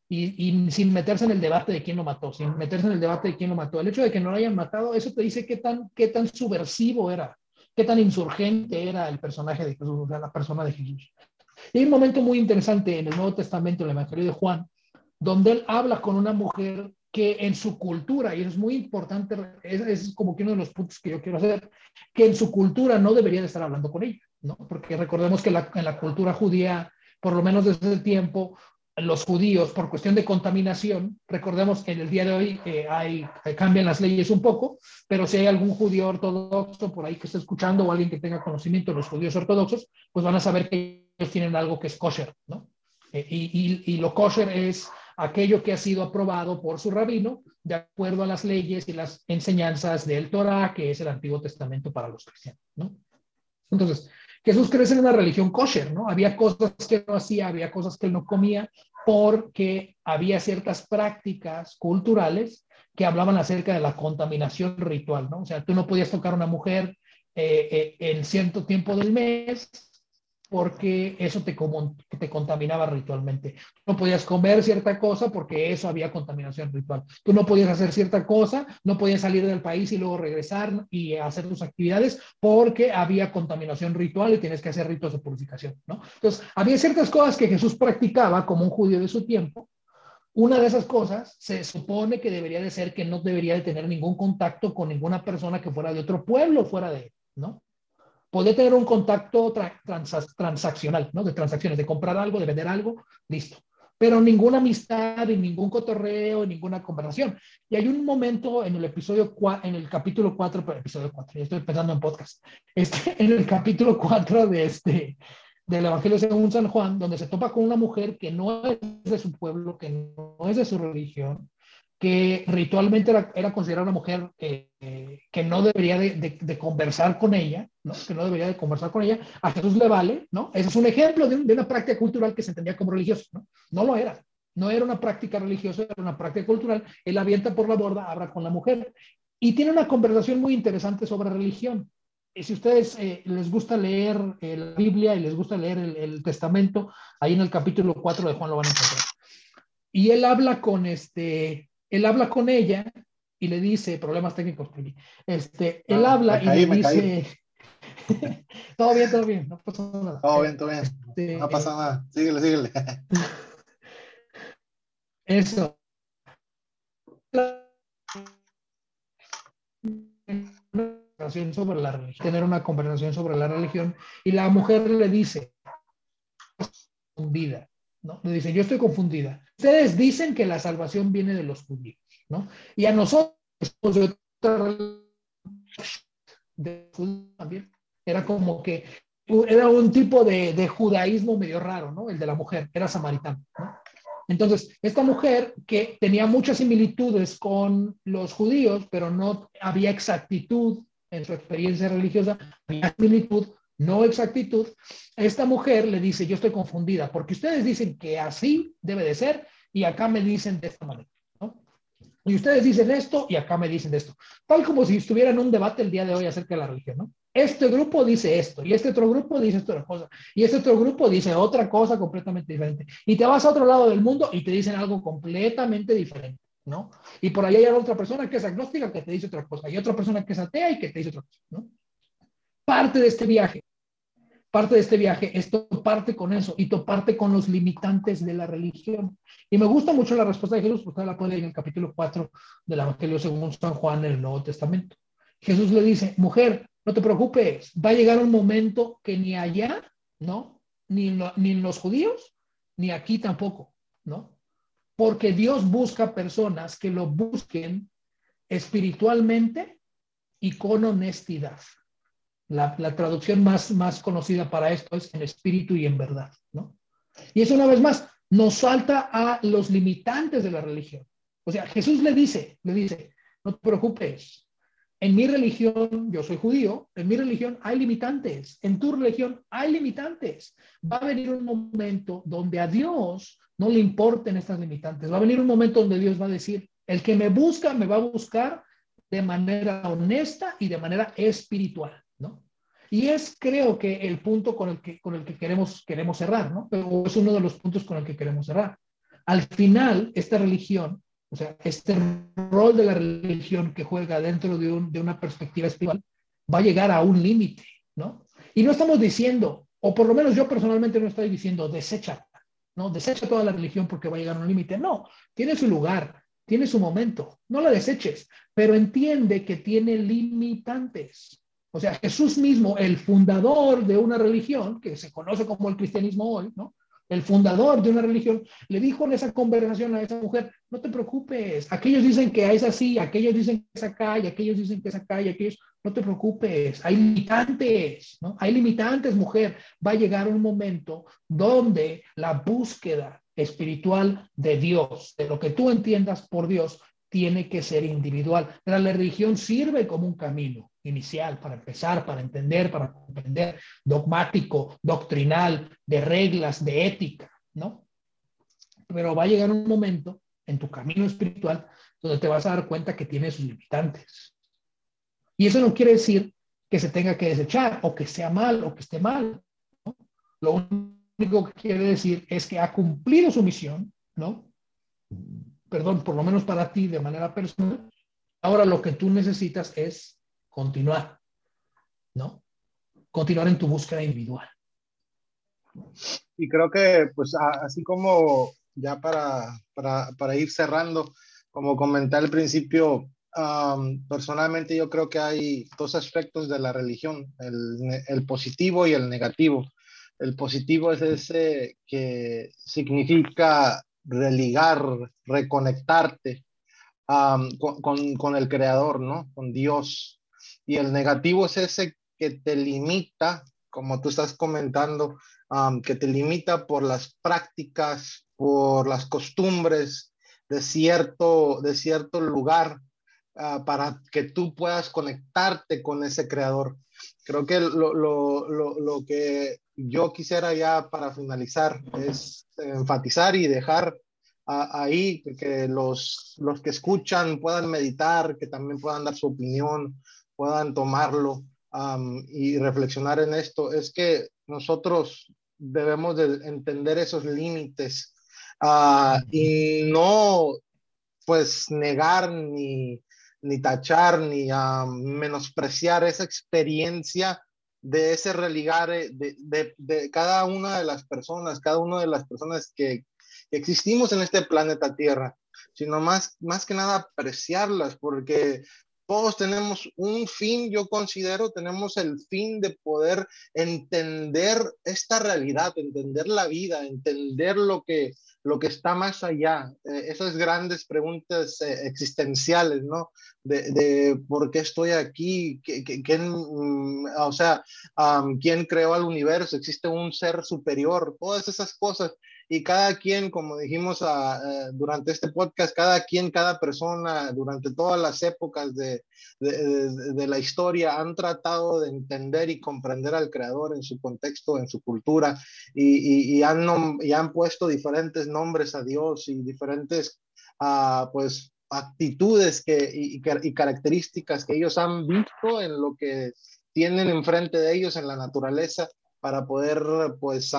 y, sin meterse en el debate de quién lo mató, sin meterse en el debate de quién lo mató. El hecho de que no lo hayan matado, eso te dice qué tan, qué tan subversivo era, qué tan insurgente era el personaje de Jesús, la persona de Jesús. Y hay un momento muy interesante en el Nuevo Testamento, en el Evangelio de Juan, donde él habla con una mujer que en su cultura, y es muy importante, es, es, como que uno de los puntos que yo quiero hacer, que en su cultura no debería de estar hablando con ella, ¿no? Porque recordemos que la, en la cultura judía, por lo menos desde ese tiempo, los judíos por cuestión de contaminación, recordemos que en el día de hoy eh, hay, cambian las leyes un poco, pero si hay algún judío ortodoxo por ahí que esté escuchando o alguien que tenga conocimiento de los judíos ortodoxos, pues van a saber que ellos tienen algo que es kosher, ¿no? Eh, y, lo kosher es aquello que ha sido aprobado por su rabino de acuerdo a las leyes y las enseñanzas del Torah, que es el Antiguo Testamento para los cristianos, ¿no? Entonces, Jesús crece en una religión kosher, ¿no? Había cosas que no hacía, había cosas que él no comía, porque había ciertas prácticas culturales que hablaban acerca de la contaminación ritual, ¿no? O sea, tú no podías tocar a una mujer eh, eh, en cierto tiempo del mes porque eso te, te contaminaba ritualmente. No podías comer cierta cosa porque eso había contaminación ritual. Tú no podías hacer cierta cosa, no podías salir del país y luego regresar y hacer tus actividades porque había contaminación ritual y tienes que hacer ritos de purificación, ¿no? Entonces, había ciertas cosas que Jesús practicaba como un judío de su tiempo. Una de esas cosas se supone que debería de ser que no debería de tener ningún contacto con ninguna persona que fuera de otro pueblo fuera de él, ¿no? Poder tener un contacto transaccional, ¿no? De transacciones, de comprar algo, de vender algo, listo. Pero ninguna amistad, y ningún cotorreo, ninguna conversación. Y hay un momento en el episodio, en el capítulo 4, episodio 4, ya estoy pensando en podcast, este, en el capítulo 4 de este, del Evangelio según San Juan, donde se topa con una mujer que no es de su pueblo, que no es de su religión, que ritualmente era, considerada una mujer que no debería de, conversar con ella, ¿no? que no debería de conversar con ella, a Jesús le vale, ¿no? Ese es un ejemplo de, una práctica cultural que se entendía como religiosa, ¿no? No lo era, no era una práctica religiosa, era una práctica cultural, él avienta por la borda, habla con la mujer, y tiene una conversación muy interesante sobre religión. Y si ustedes eh, les gusta leer eh, la Biblia y les gusta leer el, el, Testamento, ahí en el capítulo 4 de Juan lo van a encontrar. Y él habla con este, él habla con ella y le dice, problemas técnicos, este, él ah, habla y le dice, todo bien, todo bien, no pasa nada. Todo bien, todo bien, este, no pasa nada, síguele, síguele. Eso. sobre la religión, tener una conversación sobre la religión y la mujer le dice, confundida, ¿no? Le dice, yo estoy confundida. Ustedes dicen que la salvación viene de los judíos, ¿no? Y a nosotros, de también, era como que era un tipo de, judaísmo medio raro, ¿no? El de la mujer, era samaritano, ¿no? Entonces, esta mujer que tenía muchas similitudes con los judíos, pero no había exactitud en su experiencia religiosa, había similitud, no exactitud, esta mujer le dice, yo estoy confundida, porque ustedes dicen que así debe de ser y acá me dicen de esta manera. Y ustedes dicen esto y acá me dicen esto. Tal como si estuvieran en un debate el día de hoy acerca de la religión. ¿no? Este grupo dice esto y este otro grupo dice otra cosa y este otro grupo dice otra cosa completamente diferente. Y te vas a otro lado del mundo y te dicen algo completamente diferente. ¿no? Y por ahí hay otra persona que es agnóstica que te dice otra cosa, y otra persona que es atea y que te dice otra cosa, ¿no? Parte de este viaje parte de este viaje es parte con eso y parte con los limitantes de la religión. Y me gusta mucho la respuesta de Jesús, porque la puede en el capítulo 4 del Evangelio según San Juan en el Nuevo Testamento. Jesús le dice, mujer, no te preocupes, va a llegar un momento que ni allá, ¿no? Ni, ni en los judíos, ni aquí tampoco, ¿no? Porque Dios busca personas que lo busquen espiritualmente y con honestidad. La, traducción más, conocida para esto es en espíritu y en verdad, ¿no? Y eso una vez más nos falta a los limitantes de la religión. O sea, Jesús le dice, le dice, no te preocupes, en mi religión, yo soy judío, en mi religión hay limitantes, en tu religión hay limitantes. Va a venir un momento donde a Dios no le importen estas limitantes. Va a venir un momento donde Dios va a decir, el que me busca, me va a buscar de manera honesta y de manera espiritual. Y es, creo que, el punto con el que, con el que queremos, queremos cerrar, ¿no? Pero es uno de los puntos con el que queremos cerrar. Al final, esta religión, o sea, este rol de la religión que juega dentro de, un, de una perspectiva espiritual, va a llegar a un límite, ¿no? Y no estamos diciendo, o por lo menos yo personalmente no estoy diciendo, desecha, ¿no? Desecha toda la religión porque va a llegar a un límite. No, tiene su lugar, tiene su momento, no la deseches, pero entiende que tiene limitantes. O sea, Jesús mismo, el fundador de una religión, que se conoce como el cristianismo hoy, ¿no? El fundador de una religión, le dijo en esa conversación a esa mujer, no te preocupes, aquellos dicen que es así, aquellos dicen que es acá, y aquellos dicen que es acá, y aquellos, no te preocupes, hay limitantes, ¿no? Hay limitantes, mujer. Va a llegar un momento donde la búsqueda espiritual de Dios, de lo que tú entiendas por Dios, tiene que ser individual. la religión sirve como un camino inicial para empezar, para entender, para comprender, dogmático, doctrinal, de reglas, de ética, ¿no? Pero va a llegar un momento en tu camino espiritual donde te vas a dar cuenta que tiene sus limitantes. Y eso no quiere decir que se tenga que desechar o que sea mal o que esté mal. Lo único que quiere decir es que ha cumplido su misión, ¿no? perdón, por lo menos para ti de manera personal, ahora lo que tú necesitas es continuar, ¿no? Continuar en tu búsqueda individual. Y creo que, pues, así como ya para, para, para ir cerrando, como comenté al principio, personalmente yo creo que hay dos aspectos de la religión, el, el, positivo y el negativo. El positivo es ese que significa religar, reconectarte con, con, el creador, ¿no? Con Dios. Y el negativo es ese que te limita, como tú estás comentando, que te limita por las prácticas, por las costumbres de cierto, de cierto lugar ah, para que tú puedas conectarte con ese creador. Creo que lo, lo, lo, lo que yo quisiera ya para finalizar es enfatizar y dejar ahí que los, los que escuchan puedan meditar, que también puedan dar su opinión, puedan tomarlo y reflexionar en esto, es que nosotros debemos de entender esos límites ah, y no pues negar ni, ni tachar ni menospreciar esa experiencia de ese religar eh, de, de, cada una de las personas, cada una de las personas que, existimos en este planeta Tierra, sino más, más que nada apreciarlas, porque todos tenemos un fin, yo considero, tenemos el fin de poder entender esta realidad, entender la vida, entender lo que, lo que está más allá, eh, esas grandes preguntas eh, existenciales, ¿no? De, por qué estoy aquí, ¿Quién, mm, o sea, quién creó al universo, existe un ser superior, todas esas cosas y cada quien, como dijimos ah, eh, durante este podcast, cada quien, cada persona, durante todas las épocas de, de, la historia, han tratado de entender y comprender al creador en su contexto, en su cultura, y, y, han, y han puesto diferentes nombres a Dios y diferentes, uh, pues, actitudes que, y, y, características que ellos han visto en lo que tienen enfrente de ellos en la naturaleza para poder, pues,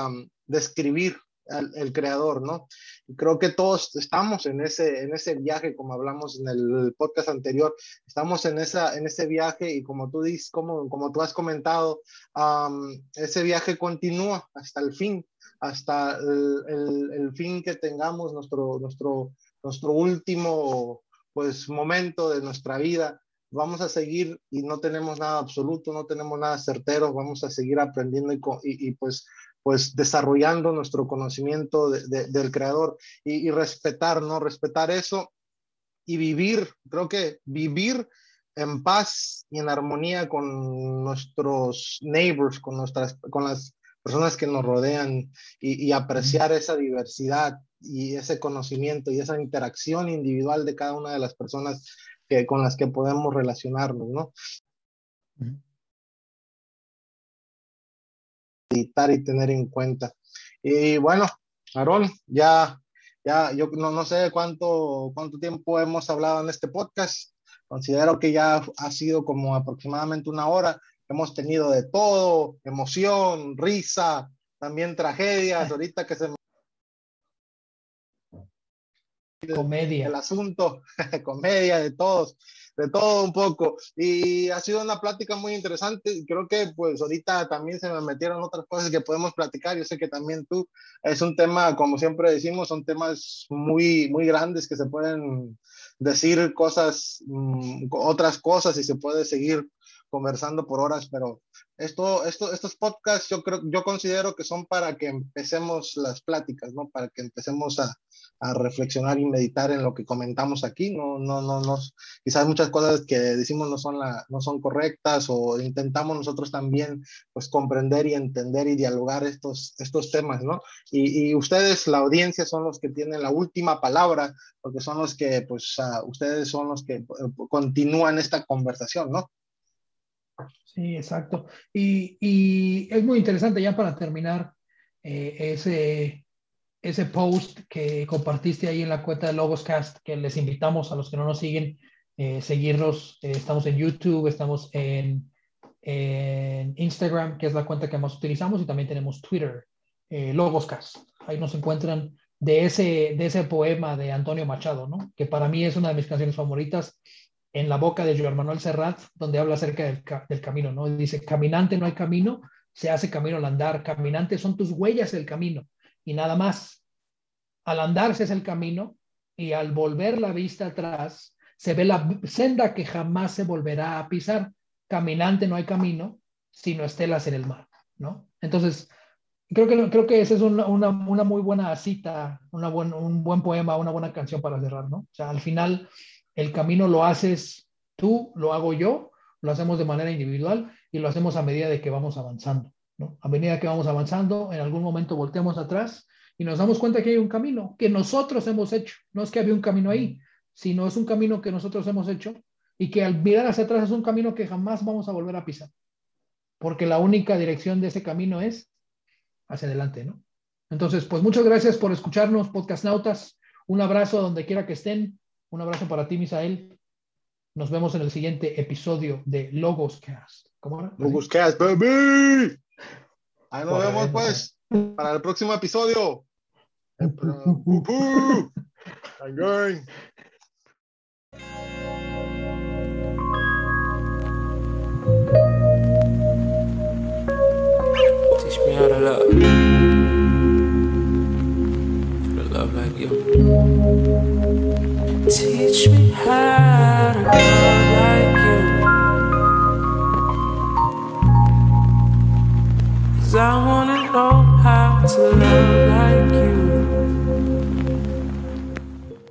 describir el creador, ¿no? Creo que todos estamos en ese, en ese viaje, como hablamos en el podcast anterior, estamos en, esa, en ese viaje y como tú dices, como, como tú has comentado, ese viaje continúa hasta el fin, hasta el, el, fin que tengamos nuestro, nuestro, nuestro último pues momento de nuestra vida vamos a seguir y no tenemos nada absoluto, no tenemos nada certero, vamos a seguir aprendiendo y, y pues pues desarrollando nuestro conocimiento del creador y, respetar, ¿no? Respetar eso y vivir, creo que vivir en paz y en armonía con nuestros neighbors, con, nuestras, con las personas que nos rodean y, apreciar esa diversidad y ese conocimiento y esa interacción individual de cada una de las personas que, con las que podemos relacionarnos, ¿no? Y tener en cuenta. Y bueno, Aarón, ya, ya, yo no, no sé cuánto, cuánto tiempo hemos hablado en este podcast. Considero que ya ha sido como aproximadamente una hora. Hemos tenido de todo, emoción, risa, también tragedias. Ahorita que se comedia. El asunto, comedia de todos de todo un poco. Y ha sido una plática muy interesante. Creo que pues ahorita también se me metieron otras cosas que podemos platicar. Yo sé que también tú es un tema, como siempre decimos, son temas muy, muy grandes que se pueden decir cosas, mm, otras cosas y se puede seguir conversando por horas, pero esto, esto, estos podcasts yo creo, yo considero que son para que empecemos las pláticas, ¿no? Para que empecemos a, a reflexionar y meditar en lo que comentamos aquí. No, no, no, no, quizás muchas cosas que decimos no son, la, no son correctas o intentamos nosotros también pues comprender y entender y dialogar estos, estos temas, ¿no? Y, y ustedes, la audiencia, son los que tienen la última palabra, porque son los que, pues, uh, ustedes son los que uh, continúan esta conversación, ¿no? Sí, exacto. Y, y es muy interesante ya para terminar eh, ese ese post que compartiste ahí en la cuenta de Logoscast, que les invitamos a los que no nos siguen, eh. Eh, estamos en YouTube, estamos en, en, Instagram, que es la cuenta que más utilizamos, y también tenemos Twitter, eh, Logoscast. Ahí nos encuentran de ese, de ese poema de Antonio Machado, ¿no? que para mí es una de mis canciones favoritas, en la boca de Joan Manuel Serrat, donde habla acerca del, camino. ¿no? Dice, caminante no hay camino, se hace camino al andar, caminante son tus huellas del camino y nada más. Al andarse es el camino y al volver la vista atrás se ve la senda que jamás se volverá a pisar. Caminante no hay camino, sino estelas en el mar, ¿no? Entonces, creo que, creo que esa es una, una, una muy buena cita, una buen, un buen poema, una buena canción para cerrar, ¿no? O sea, al final el camino lo haces tú, lo hago yo, lo hacemos de manera individual y lo hacemos a medida de que vamos avanzando. A medida que vamos avanzando, en algún momento volteamos atrás y nos damos cuenta que hay un camino que nosotros hemos hecho. No es que había un camino ahí, sino es un camino que nosotros hemos hecho y que al mirar hacia atrás es un camino que jamás vamos a volver a pisar. Porque la única dirección de ese camino es hacia adelante, ¿no? Entonces, pues muchas gracias por escucharnos, podcast nautas. Un abrazo donde quiera que estén. Un abrazo para ti, Misael. Nos vemos en el siguiente episodio de Logos Cast. ¿Cómo era? Logos Cast, baby. Ahí nos bueno. vemos pues para el próximo episodio. I'm going. Teach me how to love. You. Teach me how to love like you. Cause I wanna know how to love like you.